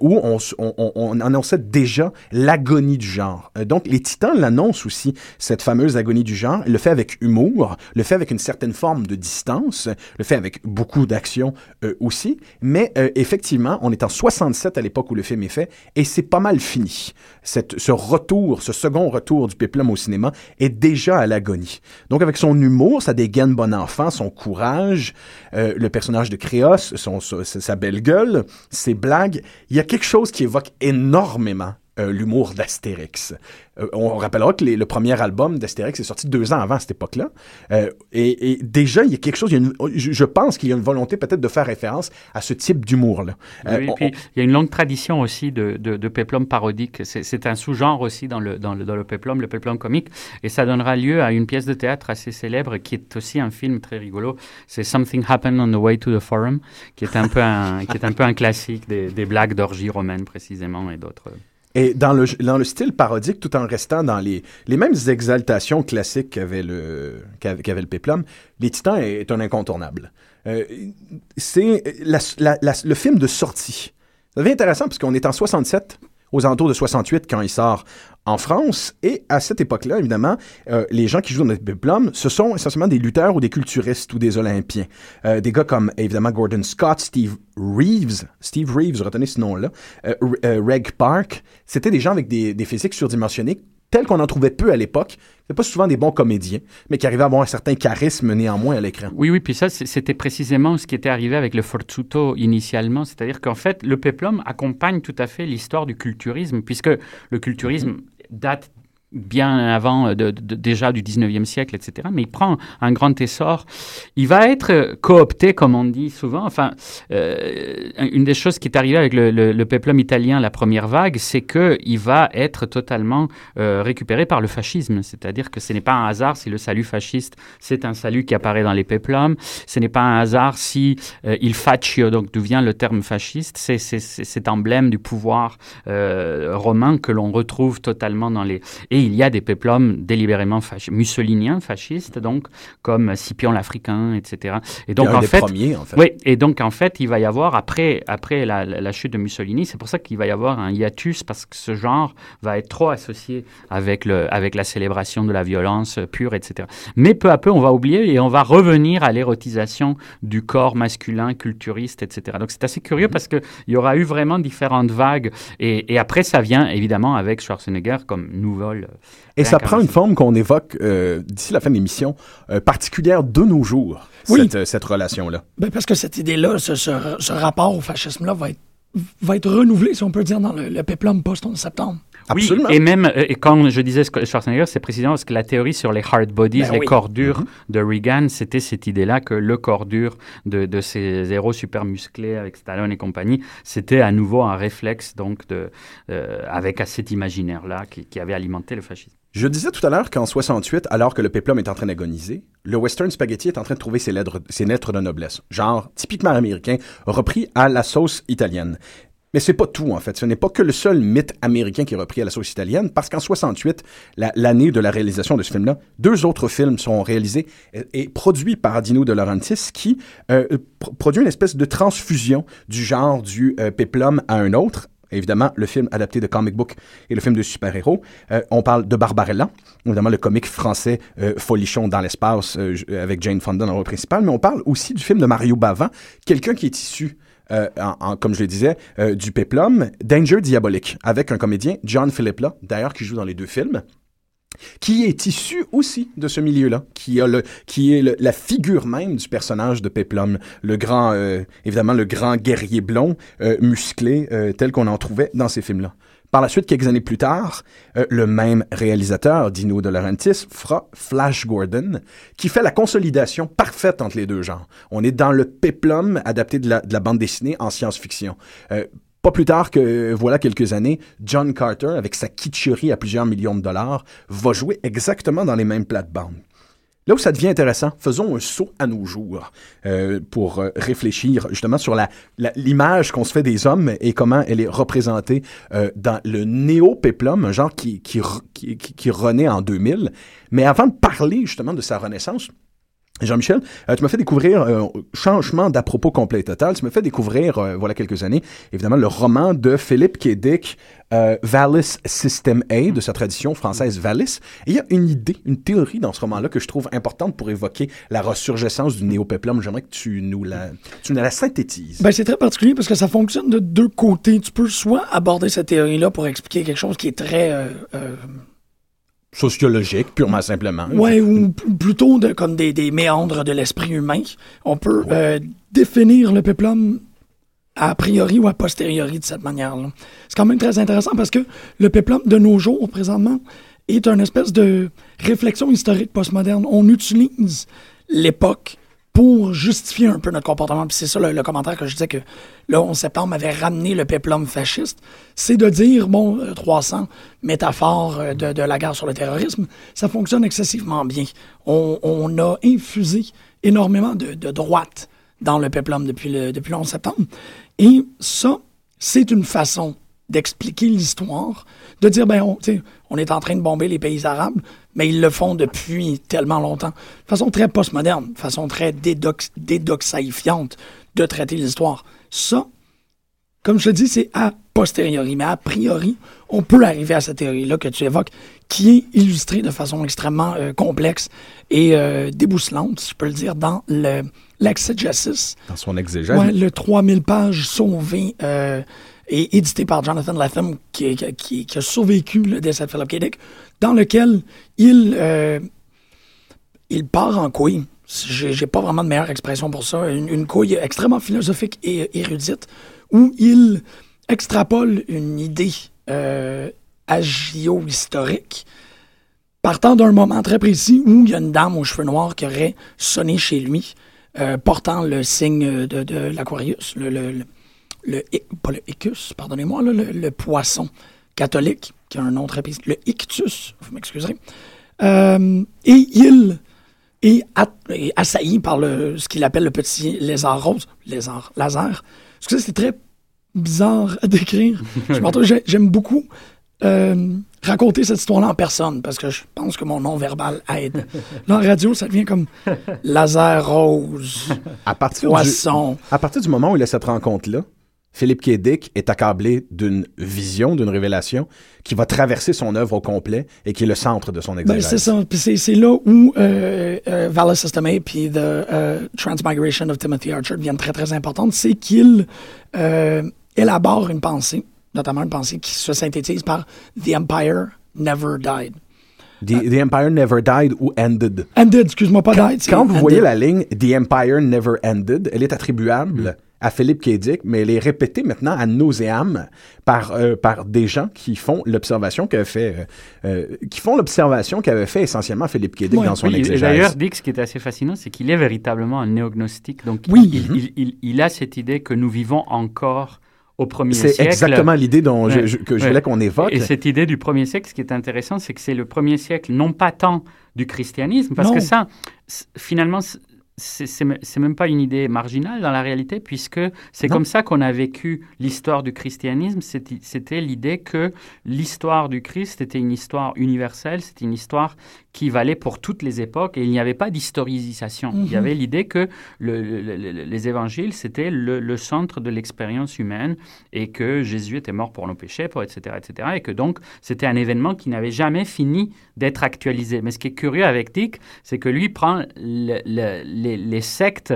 où on, annonçait déjà l'agonie du genre. Donc les Titans l'annoncent aussi, cette fameuse agonie du genre, le fait avec humour, le fait avec une certaine forme de distance, le fait avec beaucoup d'action aussi, mais effectivement, on est en 67 à l'époque où le film est fait, et c'est pas mal fini. Cette, ce retour, ce second retour du péplum au cinéma est déjà à l'agonie. Donc avec son humour, sa dégaine bon enfant, son courage, euh, le personnage de Créos, sa belle gueule, ses blagues, il y a quelque chose qui évoque énormément euh, l'humour d'Astérix. Euh, on rappellera que les- le premier album d'Astérix est sorti deux ans avant cette époque-là. Euh, et, et déjà, il y a quelque chose, il y a une- je, pense qu'il y a une volonté peut-être de faire référence à ce type d'humour-là. Oui, on- puis il y a une longue tradition aussi de, de, de peplum parodique. C'est un sous-genre aussi dans le, dans, le, dans le peplum, le peplum comique. Et ça donnera lieu à une pièce de théâtre assez célèbre qui est aussi un film très rigolo. C'est Something Happened on the Way to the Forum, qui est un peu un, qui est un, peu un classique des, des blagues d'orgie romaine précisément et d'autres. Et dans le, dans le style parodique, tout en restant dans les, les mêmes exaltations classiques qu'avait le, qu'avait le Péplum, Les Titans est, un incontournable. Euh, c'est la- la- la- le film de sortie. Ça devient intéressant parce qu'on est en 67, aux alentours de 68 quand il sort en France. Et à cette époque-là, évidemment, euh, les gens qui jouent dans le Péplum, ce sont essentiellement des lutteurs ou des culturistes ou des Olympiens. Euh, des gars comme, évidemment, Gordon Scott, Steve Reeves, Steve Reeves, retenez ce nom-là, euh, Reg Park. C'était des gens avec des, des physiques surdimensionnés tels qu'on en trouvait peu à l'époque. C'est pas souvent des bons comédiens, mais qui arrivaient à avoir un certain charisme néanmoins à l'écran. Oui, oui, puis ça, c'était précisément ce qui était arrivé avec le Forzuto initialement, c'est-à-dire qu'en fait, le peplum accompagne tout à fait l'histoire du culturisme, puisque le culturisme date bien avant euh, de, de, déjà du 19e siècle, etc. Mais il prend un grand essor. Il va être coopté, comme on dit souvent. Enfin, euh, une des choses qui est arrivée avec le, le, le péplum italien, la première vague, c'est qu'il va être totalement euh, récupéré par le fascisme. C'est-à-dire que ce n'est pas un hasard si le salut fasciste, c'est un salut qui apparaît dans les péplums. Ce n'est pas un hasard si euh, il faccio, donc d'où vient le terme fasciste, c'est cet emblème du pouvoir euh, romain que l'on retrouve totalement dans les... il y a des péplums délibérément mussoliniens, fascistes, donc, comme Scipion l'Africain, etc. Et donc, en fait, premiers, en fait, Oui, et donc, en fait, il va y avoir, après, après la, la chute de Mussolini, c'est pour ça qu'il va y avoir un hiatus, parce que ce genre va être trop associé avec, le, avec la célébration de la violence pure, etc. Mais peu à peu, on va oublier et on va revenir à l'érotisation du corps masculin, culturiste, etc. Donc, c'est assez curieux mm -hmm. parce qu'il y aura eu vraiment différentes vagues. Et, et après, ça vient, évidemment, avec Schwarzenegger comme nouvelle et ça prend une forme qu'on évoque euh, d'ici la fin de l'émission, euh, particulière de nos jours, oui. cette, euh, cette relation-là. Ben parce que cette idée-là, ce, ce, ce, rapport au fascisme-là va être, va être renouvelé, si on peut dire, dans le, le péplum post-11 septembre. Oui, Absolument. et même, et quand je disais Schwarzenegger, c'est précisément parce que la théorie sur les hard bodies, ben les oui. corps durs mm -hmm. de Reagan, c'était cette idée-là que le corps dur de, de, ces héros super musclés avec Stallone et compagnie, c'était à nouveau un réflexe, donc, de, euh, avec cet imaginaire-là qui, qui avait alimenté le fascisme. Je disais tout à l'heure qu'en 68, alors que le péplum est en train d'agoniser, le western spaghetti est en train de trouver ses lettres, ses lettres de noblesse, genre typiquement américain, repris à la sauce italienne. Mais c'est pas tout, en fait. Ce n'est pas que le seul mythe américain qui est repris à la sauce italienne, parce qu'en 68, l'année la, de la réalisation de ce film-là, deux autres films sont réalisés et, produits par Dino De Laurentiis, qui euh, produit une espèce de transfusion du genre du euh, péplum à un autre, évidemment, le film adapté de comic book et le film de super-héros. Euh, on parle de Barbarella, évidemment le comique français euh, folichon dans l'espace euh, avec Jane Fonda dans le rôle principal, mais on parle aussi du film de Mario Bava, quelqu'un qui est issu euh, comme je le disais, euh, du Peplum, Danger Diabolique, avec un comédien, John Philip là, d'ailleurs, qui joue dans les deux films qui est issu aussi de ce milieu-là, qui est la figure même du personnage de Peplum, le grand, euh, évidemment le grand guerrier blond, musclé, tel qu'on en trouvait dans ces films-là. Par la suite, quelques années plus tard, euh, le même réalisateur, Dino De Laurentiis, fera Flash Gordon, qui fait la consolidation parfaite entre les deux genres. On est dans le péplum adapté de la, de la bande dessinée en science-fiction. Euh, pas plus tard que, voilà quelques années, John Carter, avec sa kitscherie à plusieurs millions de dollars, va jouer exactement dans les mêmes plates-bandes. Là où ça devient intéressant, faisons un saut à nos jours euh, pour euh, réfléchir justement sur l'image qu'on se fait des hommes et comment elle est représentée euh, dans le néo-péplum, un genre qui, qui renaît en 2000. Mais avant de parler justement de sa renaissance, Jean-Michel, euh, tu m'as fait découvrir euh, changement d'à propos complet et total. Tu m'as fait découvrir, euh, voilà quelques années, évidemment, le roman de Philippe Kédic, euh, Valis System A, de sa tradition française Valis. Il y a une idée, une théorie dans ce roman-là que je trouve importante pour évoquer la ressurgescence du néo-péplum. J'aimerais que tu nous la, tu nous la synthétises. Ben, c'est très particulier parce que ça fonctionne de deux côtés. Tu peux soit aborder cette théorie-là pour expliquer quelque chose qui est très... Sociologique, purement simplement. Ouais, ou plutôt de, comme des, des méandres de l'esprit humain. On peut ouais. euh, définir le péplum a priori ou a posteriori de cette manière-là. C'est quand même très intéressant parce que le péplum de nos jours, présentement, est une espèce de réflexion historique postmoderne. On utilise l'époque pour justifier un peu notre comportement. Puis c'est ça le, le, commentaire que je disais que le 11 septembre avait ramené le péplum fasciste. C'est de dire, bon, 300 métaphores de, de, la guerre sur le terrorisme, ça fonctionne excessivement bien. On, on a infusé énormément de, de, droite dans le péplum depuis le, depuis le 11 septembre. Et ça, c'est une façon d'expliquer l'histoire, de dire, ben, on, on est en train de bomber les pays arabes, mais ils le font depuis tellement longtemps. De façon très postmoderne, de façon très dédox, dédoxaïfiante de traiter l'histoire. Ça, comme je te dis, c'est a posteriori, mais a priori, on peut arriver à cette théorie-là que tu évoques, qui est illustrée de façon extrêmement euh, complexe et euh, débousselante, si je peux le dire, dans le l'exégesis. Dans son exégèse. Ouais, le 3000 pages sauvé euh, et édité par Jonathan Latham, qui, qui, a survécu le décès de Philip K. Dick, dans lequel il, euh, il part en couille. J'ai pas vraiment de meilleure expression pour ça. Une, couille extrêmement philosophique et érudite, où il extrapole une idée euh, agio-historique, partant d'un moment très précis où il y a une dame aux cheveux noirs qui aurait sonné chez lui, euh, portant le signe de, de l'Aquarius, le, le pas le icus, pardonnez-moi, là, le, le poisson catholique, qui a un nom très précis, le ictus, vous m'excuserez. Euh, et il est, assailli par le, ce qu'il appelle le petit lézard rose, lézard, laser. Excusez, c'est très bizarre à décrire. J'aime beaucoup euh, raconter cette histoire-là en personne parce que je pense que mon nom verbal aide. Là, en radio, ça devient comme laser rose, À partir, du, poisson. à partir du moment où il a cette rencontre-là, Philippe K. Dick est accablé d'une vision, d'une révélation qui va traverser son œuvre au complet et qui est le centre de son Ben, exégèse. c'est ça. C'est, là où euh, euh, Valor System A puis The euh, Transmigration of Timothy Archer deviennent très, très importantes. C'est qu'il euh, élabore une pensée, notamment une pensée qui se synthétise par The Empire Never Died. The, the Empire Never Died ou Ended? Ended, excuse-moi, pas died. Quand vous ended. voyez la ligne The Empire Never Ended, elle est attribuable à Philippe K. Dick, mais elle est répétée maintenant à nauséam par, euh, par des gens qui font l'observation qu'avait fait, euh, euh, qui font l'observation qu'avait fait essentiellement Philippe K. Dick Ouais. dans son Oui, exégèse. d'ailleurs, Dick, ce qui est assez fascinant, c'est qu'il est véritablement un néognostique. Donc, Oui. il, il- il- il a cette idée que nous vivons encore au premier C'est siècle. exactement l'idée dont je- que je voulais qu'on évoque. Et cette idée du premier siècle, ce qui est intéressant, c'est que c'est le premier siècle, non pas tant du christianisme, parce Non. que ça, finalement, c'est c'est me- c'est même pas une idée marginale dans la réalité, puisque c'est comme ça qu'on a vécu l'histoire du christianisme. C'était l'idée que l'histoire du Christ était une histoire universelle, c'était une histoire qui valait pour toutes les époques, et il n'y avait pas d'historisation. Il y Mhm. avait l'idée que le- le- le- les évangiles, c'était le, le centre de l'expérience humaine, et que Jésus était mort pour nos péchés, pour etc., etc., et que donc c'était un événement qui n'avait jamais fini d'être actualisé. Mais ce qui est curieux avec Dick, c'est que lui prend le- le- les, les sectes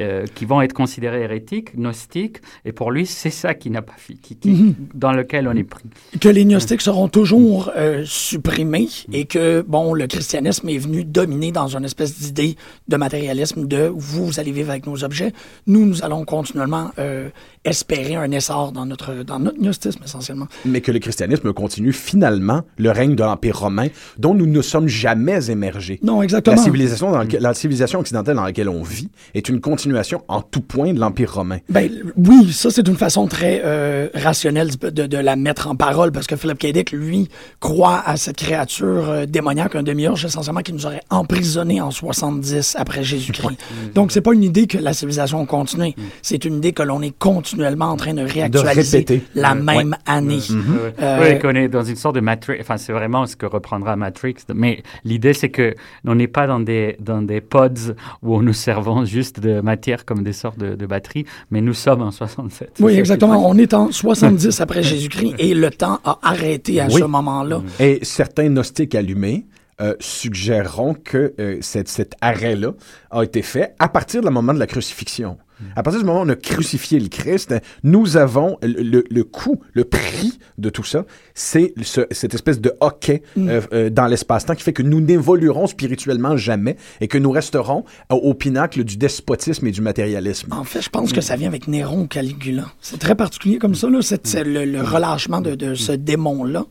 euh, qui vont être considérées hérétiques, gnostiques, et pour lui, c'est ça qui n'a pas qui- qui- Mhm. dans lequel on est pris. que les gnostiques seront toujours euh, supprimés et que, bon, le christianisme est venu dominer dans une espèce d'idée de matérialisme de vous, vous allez vivre avec nos objets, nous, nous allons continuellement euh, espérer un essor dans notre, dans notre gnostisme, essentiellement. mais que le christianisme continue finalement le règne de l'Empire romain, dont nous ne sommes jamais émergés. Non, La exactement. civilisation, dans laquelle- la civilisation occidentale dans laquelle on vit est une continuation en tout point de l'Empire romain. Ben, oui, ça, c'est une façon très euh, rationnelle de, de la mettre en parole parce que Philip K. Dick, lui, croit à cette créature euh, démoniaque, un demi-orge, essentiellement, qui nous aurait emprisonnés en 70 après Jésus-Christ. [laughs] Donc, c'est pas une idée que la civilisation continue. C'est une idée que l'on est continuellement en train de réactualiser répéter. la Ouais. même année. Ouais. Euh, Oui, qu'on est dans une sorte de Matrix. Enfin, c'est vraiment ce que reprendra Matrix. Mais l'idée, c'est que on n'est pas dans des, dans des pods où nous servons juste de matière comme des sortes de, de batteries, mais nous sommes en 67. C'est Oui, exactement. On est en 70 après Jésus-Christ et le temps a arrêté à Oui. ce moment-là. Et certains gnostiques allumés euh, suggéreront que euh, cette- cet arrêt-là a été fait à partir du moment de la crucifixion. À partir du moment où on a crucifié le Christ, nous avons le, le- le coût, le prix de tout ça, c'est ce- cette espèce de hockey euh, euh, dans l'espace-temps qui fait que nous n'évoluerons spirituellement jamais et que nous resterons au, au pinacle du despotisme et du matérialisme. En fait, je pense que ça vient avec Néron ou Caligula. C'est très particulier comme ça, là, c'est, c'est le, le relâchement de, de ce démon-là.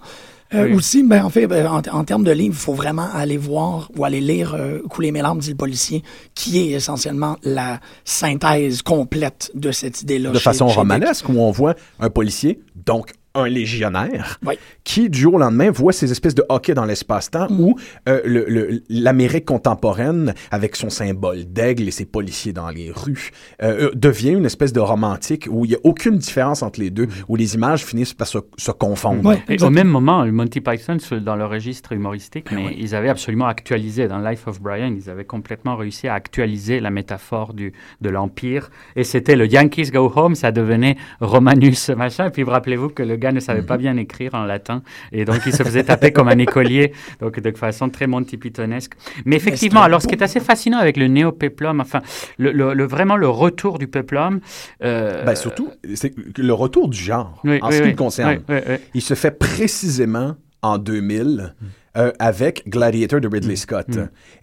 Euh, Oui. Aussi, ben, en fait, ben, en, en termes de livres, il faut vraiment aller voir ou aller lire euh, Couler mes larmes, dit le policier, qui est essentiellement la synthèse complète de cette idée-là. de chez- façon chez romanesque, où on voit un policier, donc un légionnaire, Oui. qui, du jour au lendemain, voit ces espèces de hockey dans l'espace-temps Mm. où euh, le- le- l'Amérique contemporaine, avec son symbole d'aigle et ses policiers dans les rues, euh, euh, devient une espèce de romantique où il n'y a aucune différence entre les deux, où les images finissent par se, se confondre. Ouais, Et au même moment, le Monty Python, dans le registre humoristique, Ben mais ils avaient absolument actualisé, dans Life of Brian, ils avaient complètement réussi à actualiser la métaphore du, de l'Empire. Et c'était le Yankees Go Home, ça devenait Romanus, machin. Et puis rappelez-vous que le gars ne savait Mhm. pas bien écrire en latin. Et donc, il se faisait taper comme un [laughs] écolier, donc de façon très Monty Pythonesque. Mais effectivement, alors ce qui est assez fascinant avec le néo-péplum, enfin, le, le- le- vraiment le retour du péplum. euh, Ben, surtout, c'est le retour du genre, oui, en oui, ce qui oui, me concerne. Il se fait précisément en 2000, euh, avec Gladiator de Ridley Scott.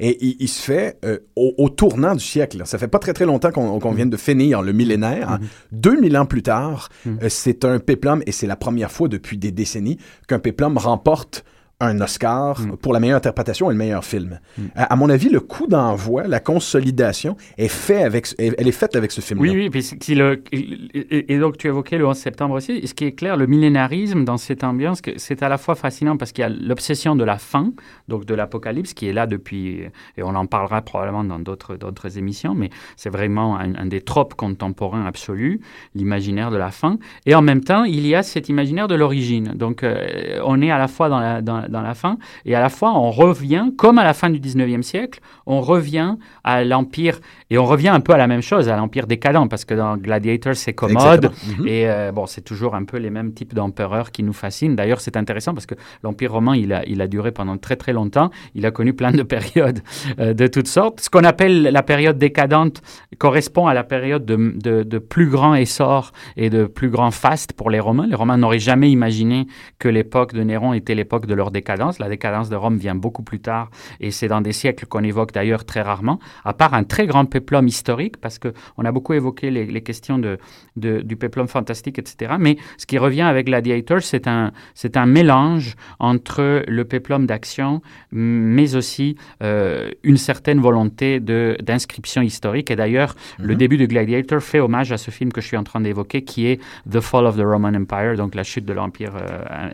Et il, il se fait euh, au, au tournant du siècle. Ça fait pas très très longtemps qu'on qu'on vient de finir le millénaire. 2000 ans plus tard, euh, c'est un péplum et c'est la première fois depuis des décennies qu'un péplum remporte un Oscar pour la meilleure interprétation et le meilleur film. À, à mon avis, le coup d'envoi, la consolidation est fait avec, elle est faite avec ce film-là. Oui, oui, puis c'est- qui le- et, et donc tu évoquais le 11 septembre aussi. Et ce qui est clair, le millénarisme dans cette ambiance, c'est à la fois fascinant parce qu'il y a l'obsession de la fin, donc de l'apocalypse, qui est là depuis, et on en parlera probablement dans d'autres d'autres émissions, mais c'est vraiment un, un des tropes contemporains absolus, l'imaginaire de la fin. Et en même temps, il y a cet imaginaire de l'origine. Donc euh, on est à la fois dans la, dans, dans la fin, et à la fois on revient, comme à la fin du 19e siècle, on revient à l'Empire, et on revient un peu à la même chose, à l'Empire décadent, parce que dans Gladiator, c'est commode, Exactement. Mhm. et euh, bon, c'est toujours un peu les mêmes types d'empereurs qui nous fascinent. D'ailleurs, c'est intéressant parce que l'Empire romain, il a, il a duré pendant très très longtemps, il a connu plein de [laughs] périodes euh, de toutes sortes. Ce qu'on appelle la période décadente correspond à la période de, de, de plus grand essor et de plus grand faste pour les Romains. Les Romains n'auraient jamais imaginé que l'époque de Néron était l'époque de leur décadence. La décadence de Rome vient beaucoup plus tard et c'est dans des siècles qu'on évoque d'ailleurs très rarement, à part un très grand péplum historique, parce qu'on a beaucoup évoqué les, les questions de, de- du péplum fantastique, etc. Mais ce qui revient avec Gladiator, c'est un, c'est un mélange entre le péplum d'action, mais aussi euh, une certaine volonté de, d'inscription historique. Et d'ailleurs, le début de Gladiator fait hommage à ce film que je suis en train d'évoquer, qui est The Fall of the Roman Empire, donc la chute de l'Empire, euh,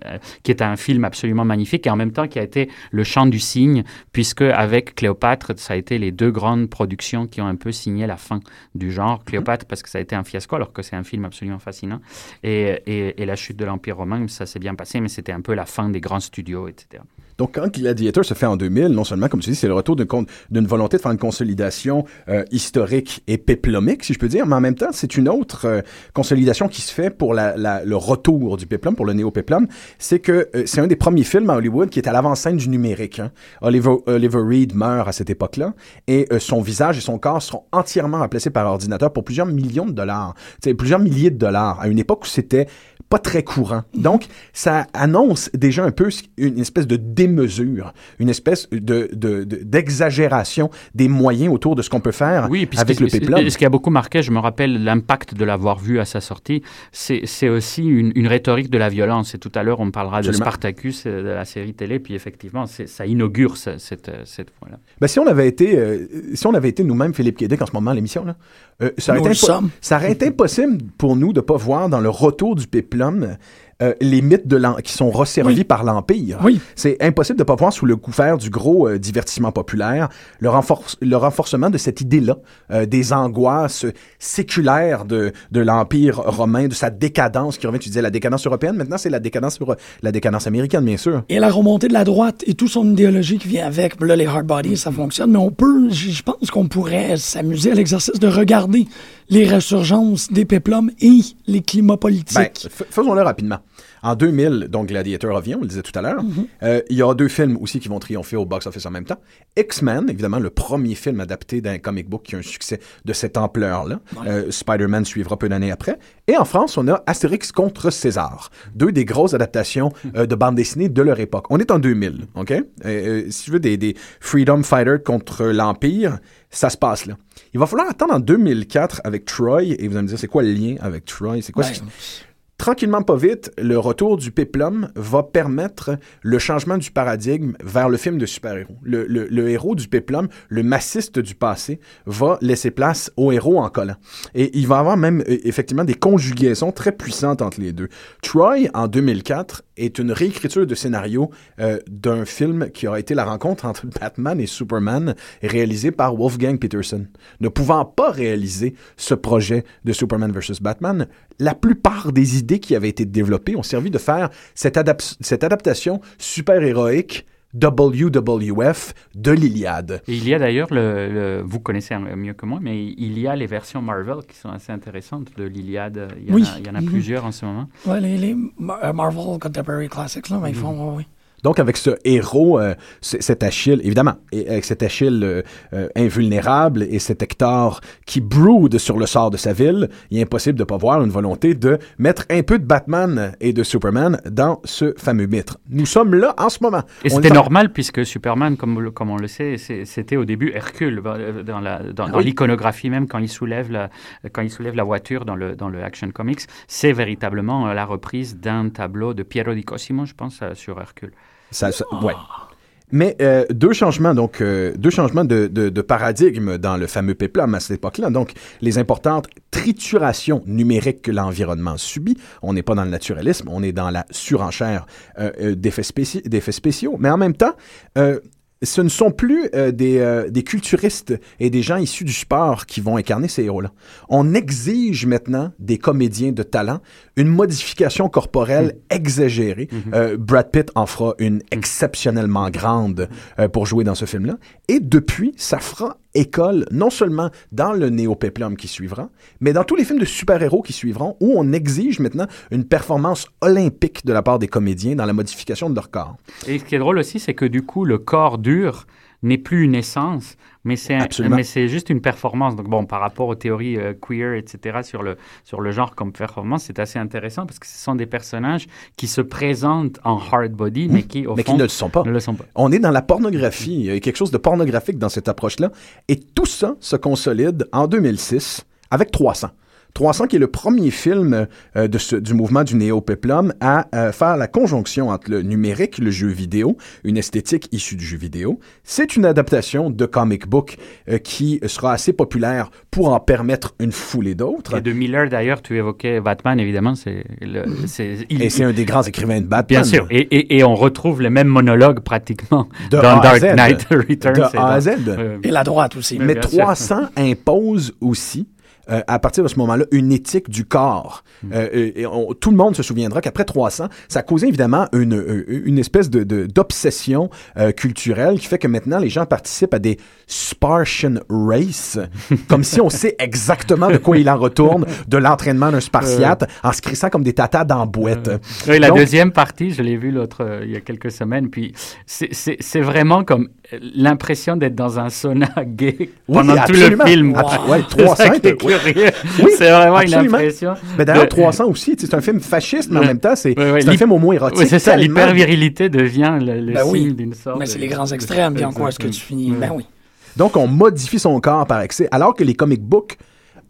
euh, qui est un film absolument magnifique et en même temps qui a été le chant du cygne, puisque avec Cléopâtre, ça a été les deux grandes productions qui ont un peu signé la fin du genre. Cléopâtre, parce que ça a été un fiasco, alors que c'est un film absolument fascinant. Et, et, et la chute de l'Empire romain, ça s'est bien passé, mais c'était un peu la fin des grands studios, etc. Donc, quand Gladiator se fait en 2000, non seulement, comme tu dis, c'est le retour d'une volonté de faire une consolidation euh, historique et péplomique, si je peux dire, mais en même temps, c'est une autre euh, consolidation qui se fait pour le retour du péplum, pour le néo-péplum. C'est que euh, c'est un des premiers films à Hollywood qui est à l'avant-scène du numérique. hein. Oliver, Oliver Reed meurt à cette époque-là et son visage et son corps seront entièrement remplacés par ordinateur pour plusieurs millions de dollars, plusieurs milliers de dollars, à une époque où c'était pas très courant. Donc, ça annonce déjà un peu une espèce de démesure, une espèce de, de- de- d'exagération des moyens autour de ce qu'on peut faire Oui, puis avec le péplum. ce qui a beaucoup marqué, je me rappelle l'impact de l'avoir vu à sa sortie, c'est aussi une, une rhétorique de la violence. Et tout à l'heure, on parlera Absolument. de Spartacus, euh, de la série télé, puis effectivement, ça inaugure ce- cette, euh, cette fois-là. Ben, si on avait été, euh, si on avait été nous-mêmes Philippe Quédec en ce moment à l'émission, là, euh, ça, aurait Nous été le impo- sommes. ça aurait été [laughs] impossible pour nous de pas voir dans le retour du péplum euh, les mythes de qui sont resservis Oui. par l'Empire. Oui. C'est impossible de pas voir sous le couvert du gros euh, divertissement populaire le, renforce- le renforcement de cette idée-là, euh, des angoisses séculaires de, de l'Empire romain, de sa décadence qui revient. Tu disais la décadence européenne, maintenant c'est la décadence, la décadence américaine, bien sûr. Et la remontée de la droite et toute son idéologie qui vient avec, là, les hard bodies, ça fonctionne, mais on peut, je pense qu'on pourrait s'amuser à l'exercice de regarder les résurgences des péplums et les climats politiques. Ben, faisons-le rapidement. En 2000, donc Gladiator revient, on le disait tout à l'heure. Euh, Il y aura deux films aussi qui vont triompher au box-office en même temps. X-Men, évidemment, le premier film adapté d'un comic book qui a un succès de cette ampleur-là. Euh, Spider-Man suivra peu d'années après. Et en France, on a Astérix contre César. Deux des grosses adaptations euh, de bande dessinée de leur époque. On est en 2000, OK? Si tu veux des, des Freedom Fighters contre l'Empire, ça se passe là. Il va falloir attendre en 2004 avec Troy, et vous allez me dire, c'est quoi le lien avec Troy? C'est quoi ce- Tranquillement, pas vite, le retour du péplum va permettre le changement du paradigme vers le film de super-héros. Le, le- héros du péplum, le massiste du passé, va laisser place au héros en collant. Et il va avoir même euh, effectivement des conjugaisons très puissantes entre les deux. Troy, en 2004, est une réécriture de scénario euh, d'un film qui aura été la rencontre entre [laughs] Batman et Superman, réalisé par Wolfgang Peterson. Ne pouvant pas réaliser ce projet de Superman vs. Batman, la plupart des idées qui avaient été développées ont servi de faire cette, cette adaptation super-héroïque WWF de l'Iliade. Il y a d'ailleurs, le, le- vous connaissez mieux que moi, mais il y a les versions Marvel qui sont assez intéressantes de l'Iliade. Il y en Oui. a, il y en a Mhm. plusieurs en ce moment. Ouais, les, les Mar- euh, Marvel Contemporary Classics, là, ben, ils font, ouais, ouais. Donc, avec ce héros, euh, cet Achille, évidemment, et avec cet Achille euh, euh, invulnérable et cet Hector qui broode sur le sort de sa ville, il est impossible de ne pas voir une volonté de mettre un peu de Batman et de Superman dans ce fameux mythe. Nous sommes là en ce moment. Et c'était normal puisque Superman, comme, on le sait, c'était au début Hercule dans la dans, dans Oui. l'iconographie même quand il soulève la quand il soulève la voiture dans le dans le Action Comics, c'est véritablement la reprise d'un tableau de Piero di Cosimo, je pense, sur Hercule. Ouais. Mais euh, deux changements, donc euh, deux changements de, de- paradigme dans le fameux péplum à cette époque-là. Donc, les importantes triturations numériques que l'environnement subit. On n'est pas dans le naturalisme, on est dans la surenchère euh, d'effets spéci- d'effets spéciaux. Mais en même temps, ce ne sont plus euh, des, euh, des culturistes et des gens issus du sport qui vont incarner ces héros-là. On exige maintenant des comédiens de talent une modification corporelle exagérée. Euh, Brad Pitt en fera une exceptionnellement grande euh, pour jouer dans ce film-là. Et depuis, ça fera école non seulement dans le néo-péplum qui suivra, mais dans tous les films de super-héros qui suivront, où on exige maintenant une performance olympique de la part des comédiens dans la modification de leur corps. Et ce qui est drôle aussi, c'est que du coup, le corps dur n'est plus une essence, mais c'est mais c'est juste une performance. Donc bon, par rapport aux théories euh, queer, etc., sur le, sur le genre comme performance, c'est assez intéressant parce que ce sont des personnages qui se présentent en hard body, mais qui, au mais qui fond, ne le sont pas. ne le sont pas. On est dans la pornographie. Il y a quelque chose de pornographique dans cette approche-là. Et tout ça se consolide en 2006 avec 300. 300 qui est le premier film euh, de ce- du mouvement du néo-peplum à euh, faire la conjonction entre le numérique, le jeu vidéo, une esthétique issue du jeu vidéo. C'est une adaptation de comic book euh, qui sera assez populaire pour en permettre une foulée d'autres. Et de Miller, d'ailleurs, tu évoquais Batman, évidemment, c'est le- c'est il- Et c'est un des grands écrivains de Batman. Bien sûr, et, et, et on retrouve les mêmes monologues pratiquement De dans A à Dark Z. Knight [laughs] Returns. De et A à Z. Et la droite aussi. Mais Mais bien sûr. 300 impose aussi, euh, à partir de ce moment-là, une éthique du corps. Hmm. Euh, et- on- tout le monde se souviendra qu'après 300, ça a causé évidemment une, euh, une espèce de, de- d'obsession euh, culturelle qui fait que maintenant, les gens participent à des Spartian Race, [laughs] comme si on sait exactement de quoi il en [laughs] retourne de l'entraînement d'un Spartiate, en se crissant comme des tatas dans boîte. Oui, la Donc- deuxième partie, je l'ai vue l'autre, euh, il y a quelques semaines, puis c'est- c'est c'est vraiment comme euh, l'impression d'être dans un sauna [laughs] gay pendant tout le film. Abs- ouais, C'est ça 300, oui. Oui, c'est vraiment absolument. une impression. Mais d'ailleurs, de- 300 aussi, c'est un film fasciste, mais en même temps, c'est un film au moins érotique. Oui, c'est ça, l'hypervirilité devient le, le Ben oui. signe d'une sorte. Mais c'est de- les grands extrêmes, puis en quoi est-ce que tu finis? Ben oui. Donc, on modifie son corps par excès, alors que les comic books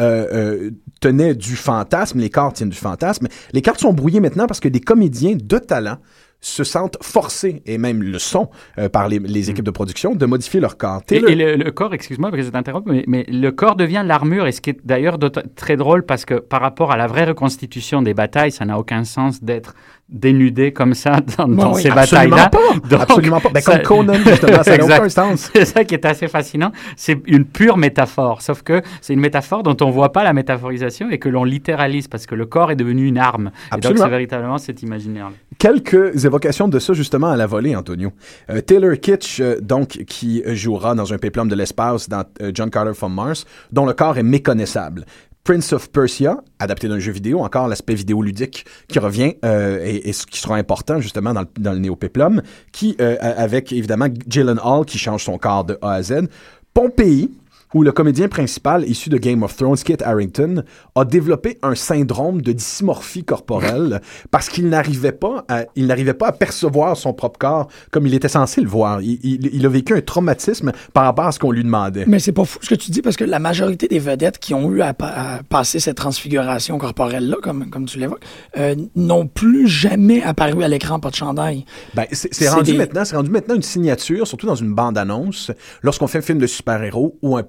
euh, euh, tenaient du fantasme, les cartes tiennent du fantasme. Les cartes sont brouillées maintenant parce que des comédiens de talent se sentent forcés, et même le sont, euh, par les, les équipes de production, de modifier leur corps. Et, le, le corps, excuse-moi je t'interromps, mais, mais le corps devient l'armure, et ce qui est d'ailleurs très drôle parce que par rapport à la vraie reconstitution des batailles, ça n'a aucun sens d'être dénudé comme ça [laughs] dans, dans oui, ces Absolument batailles-là. [laughs] absolument pas! Ben, ça- comme Conan, justement, ça n'a aucun sens. [laughs] C'est ça qui est assez fascinant. C'est une pure métaphore, sauf que c'est une métaphore dont on voit pas la métaphorisation et que l'on littéralise parce que le corps est devenu une arme. Et donc Absolument. c'est véritablement cet imaginaire. Quelques évocations de ça justement à la volée, Antonio. Euh, Taylor Kitsch, euh, donc, qui jouera dans un péplum de l'espace dans euh, John Carter from Mars, dont le corps est méconnaissable. Prince of Persia, adapté d'un jeu vidéo, encore l'aspect vidéoludique qui revient euh, et, ce qui sera important justement dans le, dans néo-péplum, qui, euh, avec évidemment Jalen Hall qui change son corps de A à Z. Pompéi, où le comédien principal issu de Game of Thrones, Kit Harington, a développé un syndrome de dysmorphie corporelle [laughs] parce qu'il n'arrivait pas à, il n'arrivait pas à percevoir son propre corps comme il était censé le voir. Il, il- il a vécu un traumatisme par rapport à ce qu'on lui demandait. Mais c'est pas fou ce que tu dis parce que la majorité des vedettes qui ont eu à, pa- à passer cette transfiguration corporelle-là, comme, comme tu l'évoques, euh, n'ont plus jamais apparu à l'écran pas de chandail. Ben, c'est rendu des- maintenant, c'est rendu maintenant une signature, surtout dans une bande-annonce, lorsqu'on fait un film de super-héros ou un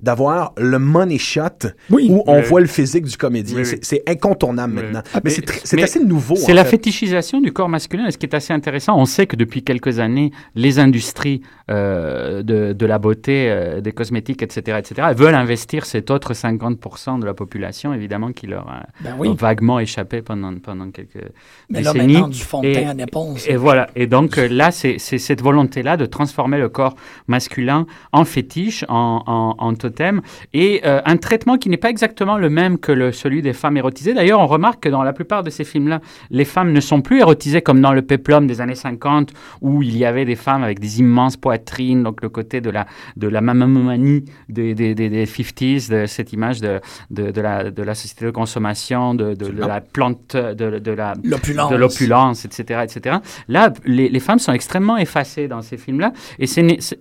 d'avoir le money shot Oui. où on voit le physique du comédien. Oui, oui. C'est- incontournable Oui. maintenant. Ah, mais mais- c'est assez nouveau. C'est la fait. fétichisation du corps masculin. Et ce qui est assez intéressant, on sait que depuis quelques années, les industries euh, de, de la beauté, euh, des cosmétiques, etc., etc., elles veulent investir cet autre 50% de la population, évidemment, qui leur a Ben oui. vaguement échappé pendant, pendant quelques Mais là, décennies. maintenant, du fond de Et- teint éponge. Et voilà. Et donc là, c'est c'est cette volonté-là de transformer le corps masculin en fétiche, en, en, en totem, et euh, un traitement qui n'est pas exactement le même que le, celui des femmes érotisées. D'ailleurs, on remarque que dans la plupart de ces films-là, les femmes ne sont plus érotisées comme dans le péplum des années 50, où il y avait des femmes avec des immenses poitrines, donc le côté de la, de la mamamanie des, des, des, des 50s, de cette image de, de, de la, de la société de consommation, de, de, de la plante, de, de la L'opulence. de l'opulence, etc., etc. Là, les, les femmes sont extrêmement effacées dans ces films-là, et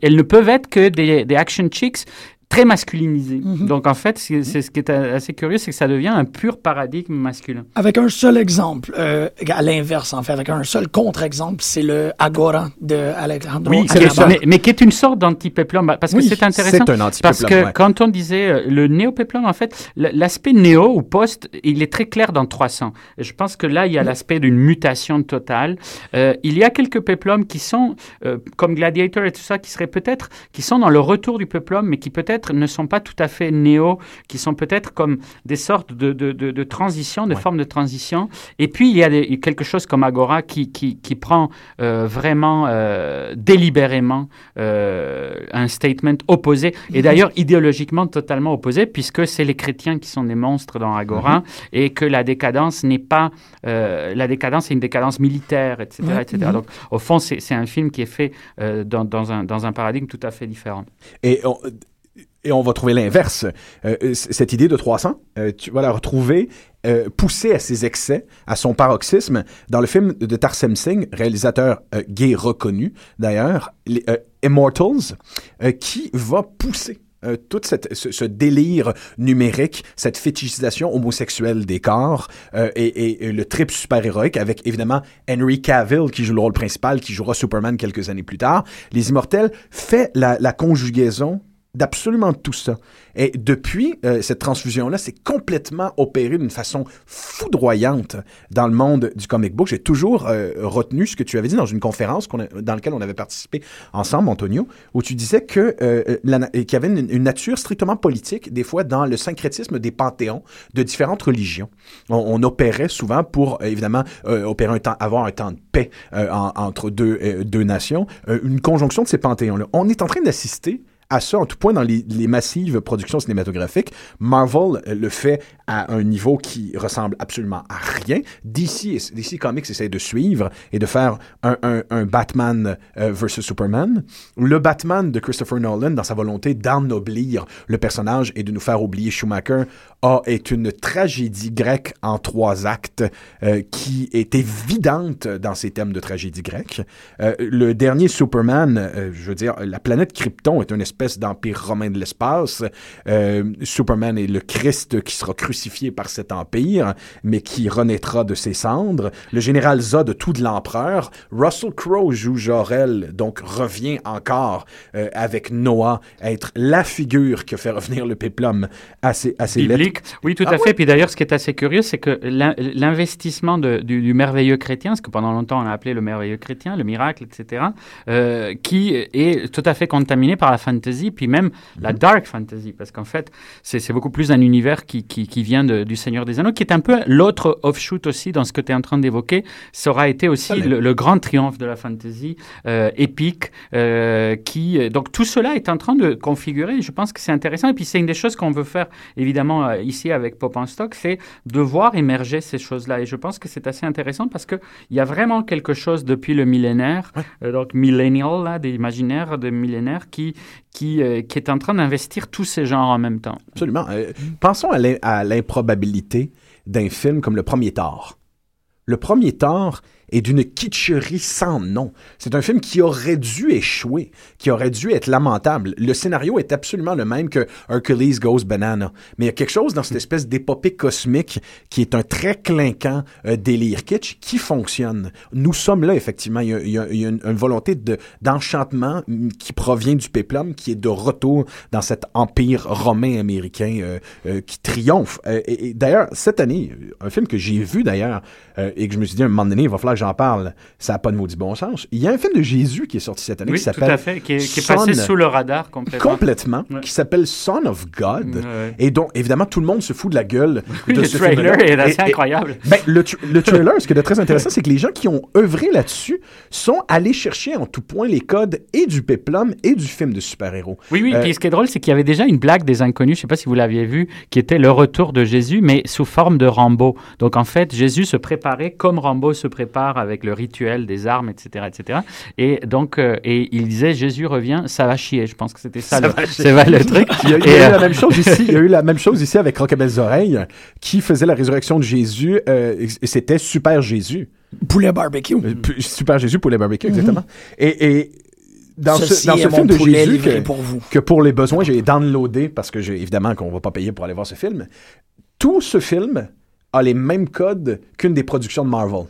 elles ne peuvent être que des, des action chicks très masculinisées. Donc en fait, c'est c'est ce qui est assez curieux, c'est que ça devient un pur paradigme masculin. Avec un seul exemple, euh, à l'inverse, en fait, avec un seul contre-exemple, c'est le Agora de Alejandro Oui, mais, mais qui est une sorte d'anti-péplum, parce que c'est intéressant. c'est un anti-péplum, Parce que ouais. quand on disait euh, le néo-péplum, en fait, l'aspect néo ou post, il est très clair dans 300. Et je pense que là, il y a l'aspect d'une mutation totale. Euh, il y a quelques péplums qui sont, euh, comme Gladiator et tout ça, qui seraient peut-être, qui sont dans le retour du péplum, mais qui peut-être ne sont pas tout à fait néo, qui sont peut-être comme des sortes de, de, de, de transition, de formes de transition. Et puis, il y a des- quelque chose comme Agora qui, qui, qui prend euh, vraiment euh, délibérément euh, un statement opposé, et d'ailleurs idéologiquement totalement opposé, puisque c'est les chrétiens qui sont des monstres dans Agora, et que la décadence n'est pas... la décadence est une décadence militaire, etc. Ouais. etc. Donc, au fond, c'est c'est un film qui est fait dans, dans, un, dans un paradigme tout à fait différent. Et on, et on va trouver l'inverse. Euh, c- cette idée de 300, euh, tu vas la retrouver euh, poussée à ses excès, à son paroxysme, dans le film de Tarsem Singh, réalisateur euh, gay reconnu d'ailleurs, euh, Immortals, euh, qui va pousser euh, tout cette, ce, délire numérique, cette fétichisation homosexuelle des corps euh, et, le trip super-héroïque avec évidemment Henry Cavill qui joue le rôle principal, qui jouera Superman quelques années plus tard. Les Immortels fait la conjugaison d'absolument tout ça. Et depuis, euh, cette transfusion-là s'est complètement opérée d'une façon foudroyante dans le monde du comic book. J'ai toujours euh, retenu ce que tu avais dit dans une conférence a- dans laquelle on avait participé ensemble, Antonio, où tu disais que euh, na- qu'il y avait une, nature strictement politique, des fois dans le syncrétisme des panthéons de différentes religions. On, opérait souvent pour, euh, évidemment, euh, opérer un temps, avoir un temps de paix euh, en- entre deux, euh, deux nations, euh, une conjonction de ces panthéons-là. On est en train d'assister à ça en tout point dans les, massives productions cinématographiques. Marvel euh, le fait à un niveau qui ressemble absolument à rien. DC, DC Comics essaie de suivre et de faire un, un- un Batman euh, versus Superman. Le Batman de Christopher Nolan, dans sa volonté d'ennoblir le personnage et de nous faire oublier Schumacher, a, est une tragédie grecque en trois actes euh, qui est évidente dans ses thèmes de tragédie grecque. Euh, le dernier Superman, je veux dire, la planète Krypton est une espèce d'empire romain de l'espace. Euh, Superman est le Christ qui sera crucifié par cet empire, mais qui renaîtra de ses cendres. Le général Zod, tout de l'empereur. Russell Crowe joue Jor-El, donc revient encore euh, avec Noah, être la figure qui a fait revenir le péplum à ses, à ses lettres. Oui, tout Ah à fait. Puis d'ailleurs, ce qui est assez curieux, c'est que l'in- l'investissement du merveilleux chrétien, ce que pendant longtemps on a appelé le merveilleux chrétien, le miracle, etc., euh, qui est tout à fait contaminé par la fantasy, puis même la Mhm. dark fantasy, parce qu'en fait, c'est beaucoup plus un univers qui, qui, qui vient de- du Seigneur des Anneaux, qui est un peu l'autre offshoot aussi dans ce que tu es en train d'évoquer. Ça aura été aussi le, le grand triomphe de la fantasy euh, épique, euh, qui euh, donc tout cela est en train de configurer. Je pense que c'est intéressant. Et puis c'est une des choses qu'on veut faire évidemment ici avec Pop en Stock, c'est de voir émerger ces choses-là. Et je pense que c'est assez intéressant parce que il y a vraiment quelque chose depuis le millénaire, euh, donc millennial là, des imaginaires de millénaires qui qui euh, qui est en train d'investir tous ces genres en même temps. Absolument. Euh, pensons à l'im- à l'improbabilité d'un film comme Le Premier Thor. Le Premier Thor est d'une kitscherie sans nom. C'est un film qui aurait dû échouer, qui aurait dû être lamentable. Le scénario est absolument le même que Hercules Goes Banana. Mais il y a quelque chose dans cette espèce d'épopée cosmique qui est un très clinquant euh, délire kitsch qui fonctionne. Nous sommes là, effectivement. Il y a, une, volonté de- d'enchantement mm, qui provient du péplum, qui est de retour dans cet empire romain américain euh, euh, qui triomphe. Et et d'ailleurs, cette année, un film que j'ai vu d'ailleurs, et que je me suis dit, à un moment donné, il va falloir j'en parle, ça n'a pas de maudit bon sens. Il y a un film de Jésus qui est sorti cette année Oui, qui tout s'appelle à fait, qui est, qui est Son- passé sous le radar complètement. complètement, Ouais. qui s'appelle Son of God, Ouais. et dont évidemment tout le monde se fout de la gueule Oui, de le ce trailer est assez Et- et- incroyable. ben, le, le [laughs] trailer, ce qui est très intéressant, c'est que les gens qui ont œuvré là-dessus sont allés chercher en tout point les codes et du péplum et du film de super-héros. Oui, oui. Euh, Puis ce qui est drôle, c'est qu'il y avait déjà une blague des inconnus, je ne sais pas si vous l'aviez vu, qui était le retour de Jésus, mais sous forme de Rambo. Donc en fait, Jésus se préparait comme Rambo se prépare avec le rituel des armes, etc., etc. Et donc, euh, et il disait Jésus revient, ça va chier. Je pense que c'était ça, le, c'est vrai, le truc. Il y a, il y a Et, eu euh, la même chose ici. Il y a eu la même chose ici avec Rocabelles Oreilles, qui faisait la résurrection de Jésus. euh, et c'était Super Jésus. Poulet barbecue. Euh, Super Jésus pour les barbecues, exactement. Et, et dans Ceci ce, dans ce film de poulet Jésus que, pour vous. que pour les besoins, j'ai downloadé parce que évidemment qu'on va pas payer pour aller voir ce film. Tout ce film a les mêmes codes qu'une des productions de Marvel.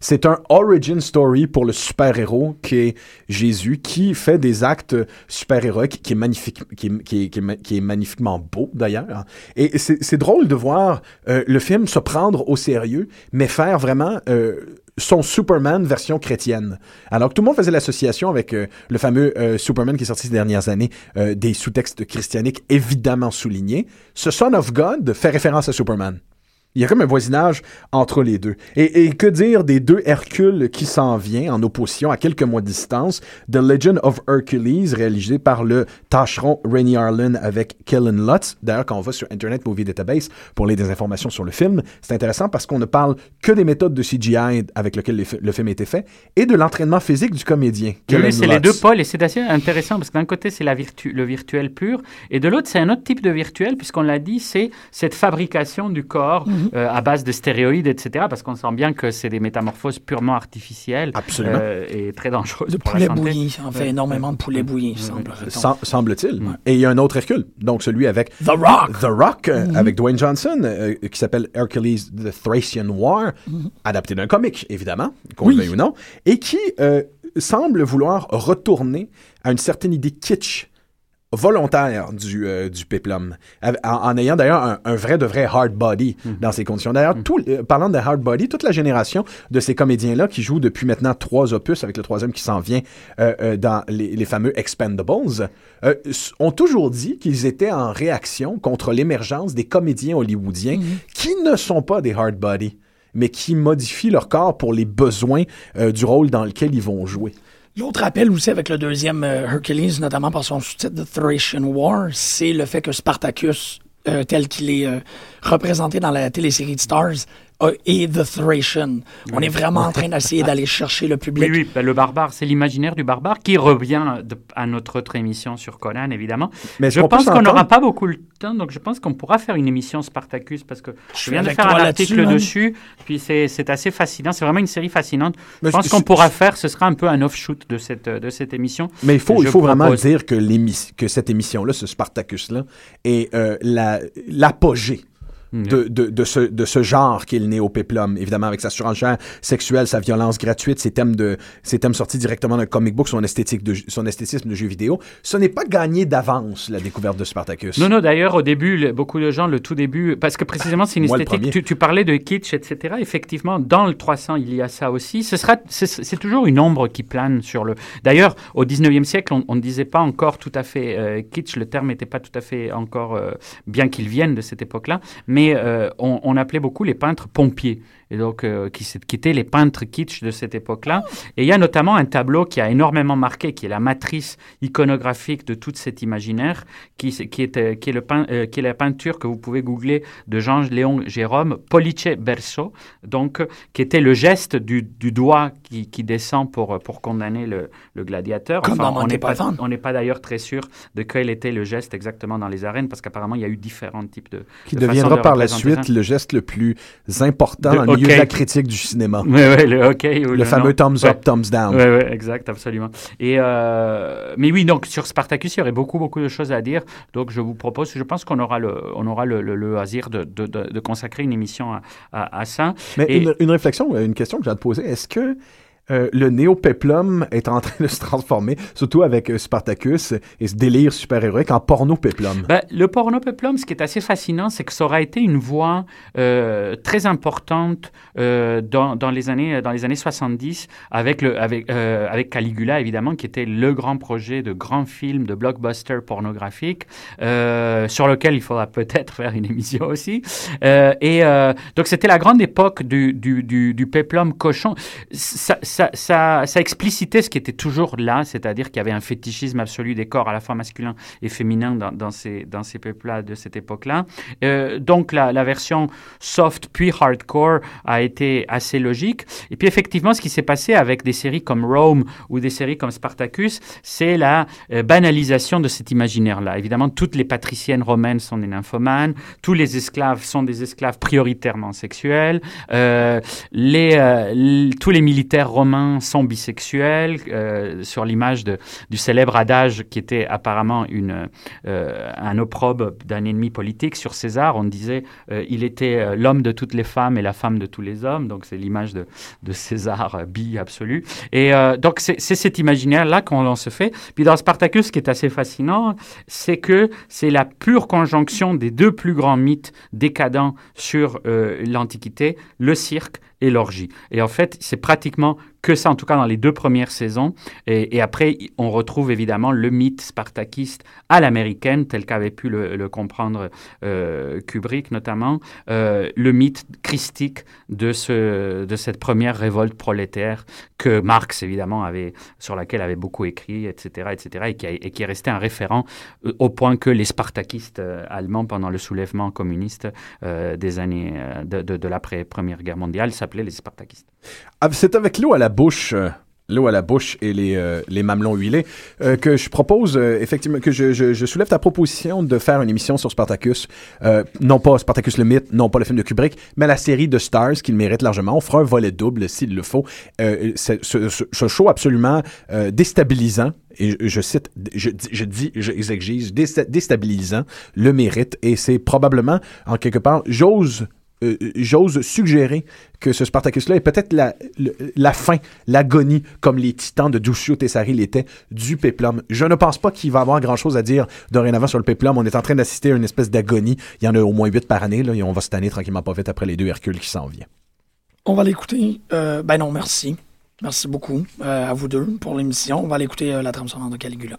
C'est un origin story pour le super-héros qui est Jésus, qui fait des actes super-héroïques, qui est qui magnifiquement beau d'ailleurs. Et c'est drôle de voir euh, le film se prendre au sérieux, mais faire vraiment euh, son Superman version chrétienne. Alors que tout le monde faisait l'association avec euh, le fameux Superman qui est sorti ces dernières années, des sous-textes christianiques évidemment soulignés. Ce Son of God fait référence à Superman. Il y a comme un voisinage entre les deux. Et, et que dire des deux Hercules qui s'en vient en opposition à quelques mois de distance, The Legend of Hercules, réalisé par le tâcheron Rainy Harlan avec Kellen Lutz. D'ailleurs, quand on va sur Internet Movie Database pour les désinformations sur le film, c'est intéressant parce qu'on ne parle que des méthodes de CGI avec lesquelles le film a été fait et de l'entraînement physique du comédien. Oui, c'est les deux pôles et c'est assez intéressant parce que d'un côté c'est la virtu- le virtuel pur et de l'autre c'est un autre type de virtuel puisqu'on l'a dit c'est cette fabrication du corps Mhm. Euh, à base de stéroïdes etc parce qu'on sent bien que c'est des métamorphoses purement artificielles Absolument. euh, et très dangereuses De pour la poulet santé. bouilli. On fait énormément de poulet bouilli, semble-t-il. Sem- semble-t-il. Et il y a un autre Hercule, donc celui avec The Rock. The Rock, euh, avec Dwayne Johnson, euh, qui s'appelle Hercules The Thracian War, adapté d'un comic, évidemment, qu'on Oui. le veuille ou non, et qui euh, semble vouloir retourner à une certaine idée kitsch volontaire du, euh, du péplum, en, en ayant d'ailleurs un, un vrai de vrai hard body dans ces conditions. D'ailleurs, tout, euh, parlant de hard body, toute la génération de ces comédiens-là qui jouent depuis maintenant trois opus, avec le troisième qui s'en vient euh, euh, dans les, les fameux Expendables, ont toujours dit qu'ils étaient en réaction contre l'émergence des comédiens hollywoodiens qui ne sont pas des hard body mais qui modifient leur corps pour les besoins du rôle dans lequel ils vont jouer. L'autre appel aussi avec le deuxième euh, Hercules, notamment par son sous-titre The Thracian War, c'est le fait que Spartacus, euh, tel qu'il est euh, représenté dans la télésérie de Stars, est The Thracian. On est vraiment en train d'essayer d'aller [laughs] chercher le public. Oui, oui, ben, le barbare, c'est l'imaginaire du barbare qui revient de- à notre autre émission sur Conan, évidemment. Mais je pense qu'on n'aura pas beaucoup le temps, donc je pense qu'on pourra faire une émission Spartacus parce que je viens de faire un article man. dessus, puis c'est assez fascinant. C'est vraiment une série fascinante. Mais je pense qu'on pourra faire, ce sera un peu un offshoot de cette, de cette émission. Mais il faut, Je il faut vraiment dire que, cette émission-là, ce Spartacus-là, est euh, la- l'apogée. De, de, de, ce, de ce genre qu'est le néopéplum, évidemment, avec sa surenchère sexuelle, sa violence gratuite, ses thèmes, de, ses thèmes sortis directement d'un comic book, son, esthétique de, son esthétisme de jeu vidéo. Ce n'est pas gagné d'avance, la découverte de Spartacus. Non, non, d'ailleurs, au début, le- beaucoup de gens, le tout début, parce que précisément, c'est une Moi, esthétique. Tu, tu parlais de kitsch, etc. Effectivement, dans le 300, il y a ça aussi. Ce sera, c'est, toujours une ombre qui plane sur le. D'ailleurs, au 19e siècle, on on ne disait pas encore tout à fait euh, kitsch, le terme n'était pas tout à fait encore, euh, bien qu'il vienne de cette époque-là, mais euh, on, on appelait beaucoup les peintres pompiers. Et donc, euh, qui, s'est- qui étaient les peintres kitsch de cette époque-là. Et il y a notamment un tableau qui a énormément marqué, qui est la matrice iconographique de toute cet imaginaire, qui, qui, est, euh, qui, est le pein- euh, qui est la peinture que vous pouvez googler de Jean-Léon Jérôme, Pollice Berso, donc, euh, qui était le geste du, du doigt qui, qui descend pour, euh, pour condamner le, le gladiateur. Comme dans on n'est pas, on n'est pas d'ailleurs très sûr de quel était le geste exactement dans les arènes, parce qu'apparemment, il y a eu différents types de. qui de deviendra de par la suite le geste le plus important De dans hockey. de la critique du cinéma. Oui, oui, le hockey. ou Le fameux non. thumbs Ouais. up, thumbs down. Oui, exact, absolument. Et euh, mais oui, donc sur Spartacus, il y aurait beaucoup, beaucoup de choses à dire. Donc je vous propose, je pense qu'on aura le, on aura le, le, le loisir de, de, de, de consacrer une émission à, à, à ça. Mais Et- une, une réflexion, une question que j'ai à te poser, est-ce que euh, le néo-péplum est en train de se transformer, surtout avec euh, Spartacus et ce délire super-héroïque en porno-péplum. Ben, le porno-péplum, ce qui est assez fascinant, c'est que ça aura été une voie euh, très importante euh, dans, dans, les années, dans les années 70 avec, le, avec, avec Caligula, évidemment, qui était le grand projet de grand film, de blockbuster pornographique, sur lequel il faudra peut-être faire une émission aussi. Et donc, c'était la grande époque du, du, du, du péplum cochon. Ça, ça, explicitait ce qui était toujours là, c'est-à-dire qu'il y avait un fétichisme absolu des corps à la fois masculins et féminins dans, ces, peuples-là de cette époque-là. Euh, donc la, version soft puis hardcore a été assez logique. Et puis effectivement, ce qui s'est passé avec des séries comme Rome ou des séries comme Spartacus, c'est la euh, banalisation de cet imaginaire-là. Évidemment, toutes les patriciennes romaines sont des nymphomanes, tous les esclaves sont des esclaves prioritairement sexuels, euh, tous les militaires romains sont bisexuels, euh, sur l'image du célèbre adage qui était apparemment une, euh, un opprobre d'un ennemi politique sur César. On disait euh, il était euh, l'homme de toutes les femmes et la femme de tous les hommes. Donc c'est l'image de, de, César bi absolu. Et donc c'est cet imaginaire-là qu'on se fait. Puis dans Spartacus, ce qui est assez fascinant, c'est que c'est la pure conjonction des deux plus grands mythes décadents sur l'Antiquité, le cirque et l'orgie. Et en fait, c'est pratiquement que ça, en tout cas dans les deux premières saisons. Et, après, on retrouve évidemment le mythe spartakiste à l'américaine, tel qu'avait pu le, comprendre euh, Kubrick notamment, euh, le mythe christique de, ce, de cette première révolte prolétaire que Marx, évidemment, avait, sur laquelle avait beaucoup écrit, etc., etc., et qui, est resté un référent euh, au point que les spartakistes allemands, pendant le soulèvement communiste des années de, de, de l'après-première guerre mondiale, s'appelaient les spartakistes. Ah, c'est avec l'eau à la bouche euh, l'eau à la bouche et les, euh, les mamelons huilés, euh, que je propose, effectivement, que je, je, soulève ta proposition de faire une émission sur Spartacus. Non pas Spartacus le mythe, non pas le film de Kubrick, mais la série de Stars qu'il mérite largement. On fera un volet double s'il le faut. Ce, ce, show absolument déstabilisant et je, je cite, je, je dis, j'exige, déstabilisant, le mérite, et c'est probablement, en quelque part, j'ose euh, j'ose suggérer que ce Spartacus-là est peut-être la, fin, l'agonie, comme les titans de Duccio Tessari l'étaient, du péplum. Je ne pense pas qu'il va avoir grand-chose à dire dorénavant sur le péplum. On est en train d'assister à une espèce d'agonie. Il y en a au moins huit par année, on va se tanner tranquillement pas vite après les deux Hercules qui s'en viennent. On va l'écouter. Euh, ben non, merci. Merci beaucoup euh, à vous deux pour l'émission. On va l'écouter euh, la trame sonore de Caligula.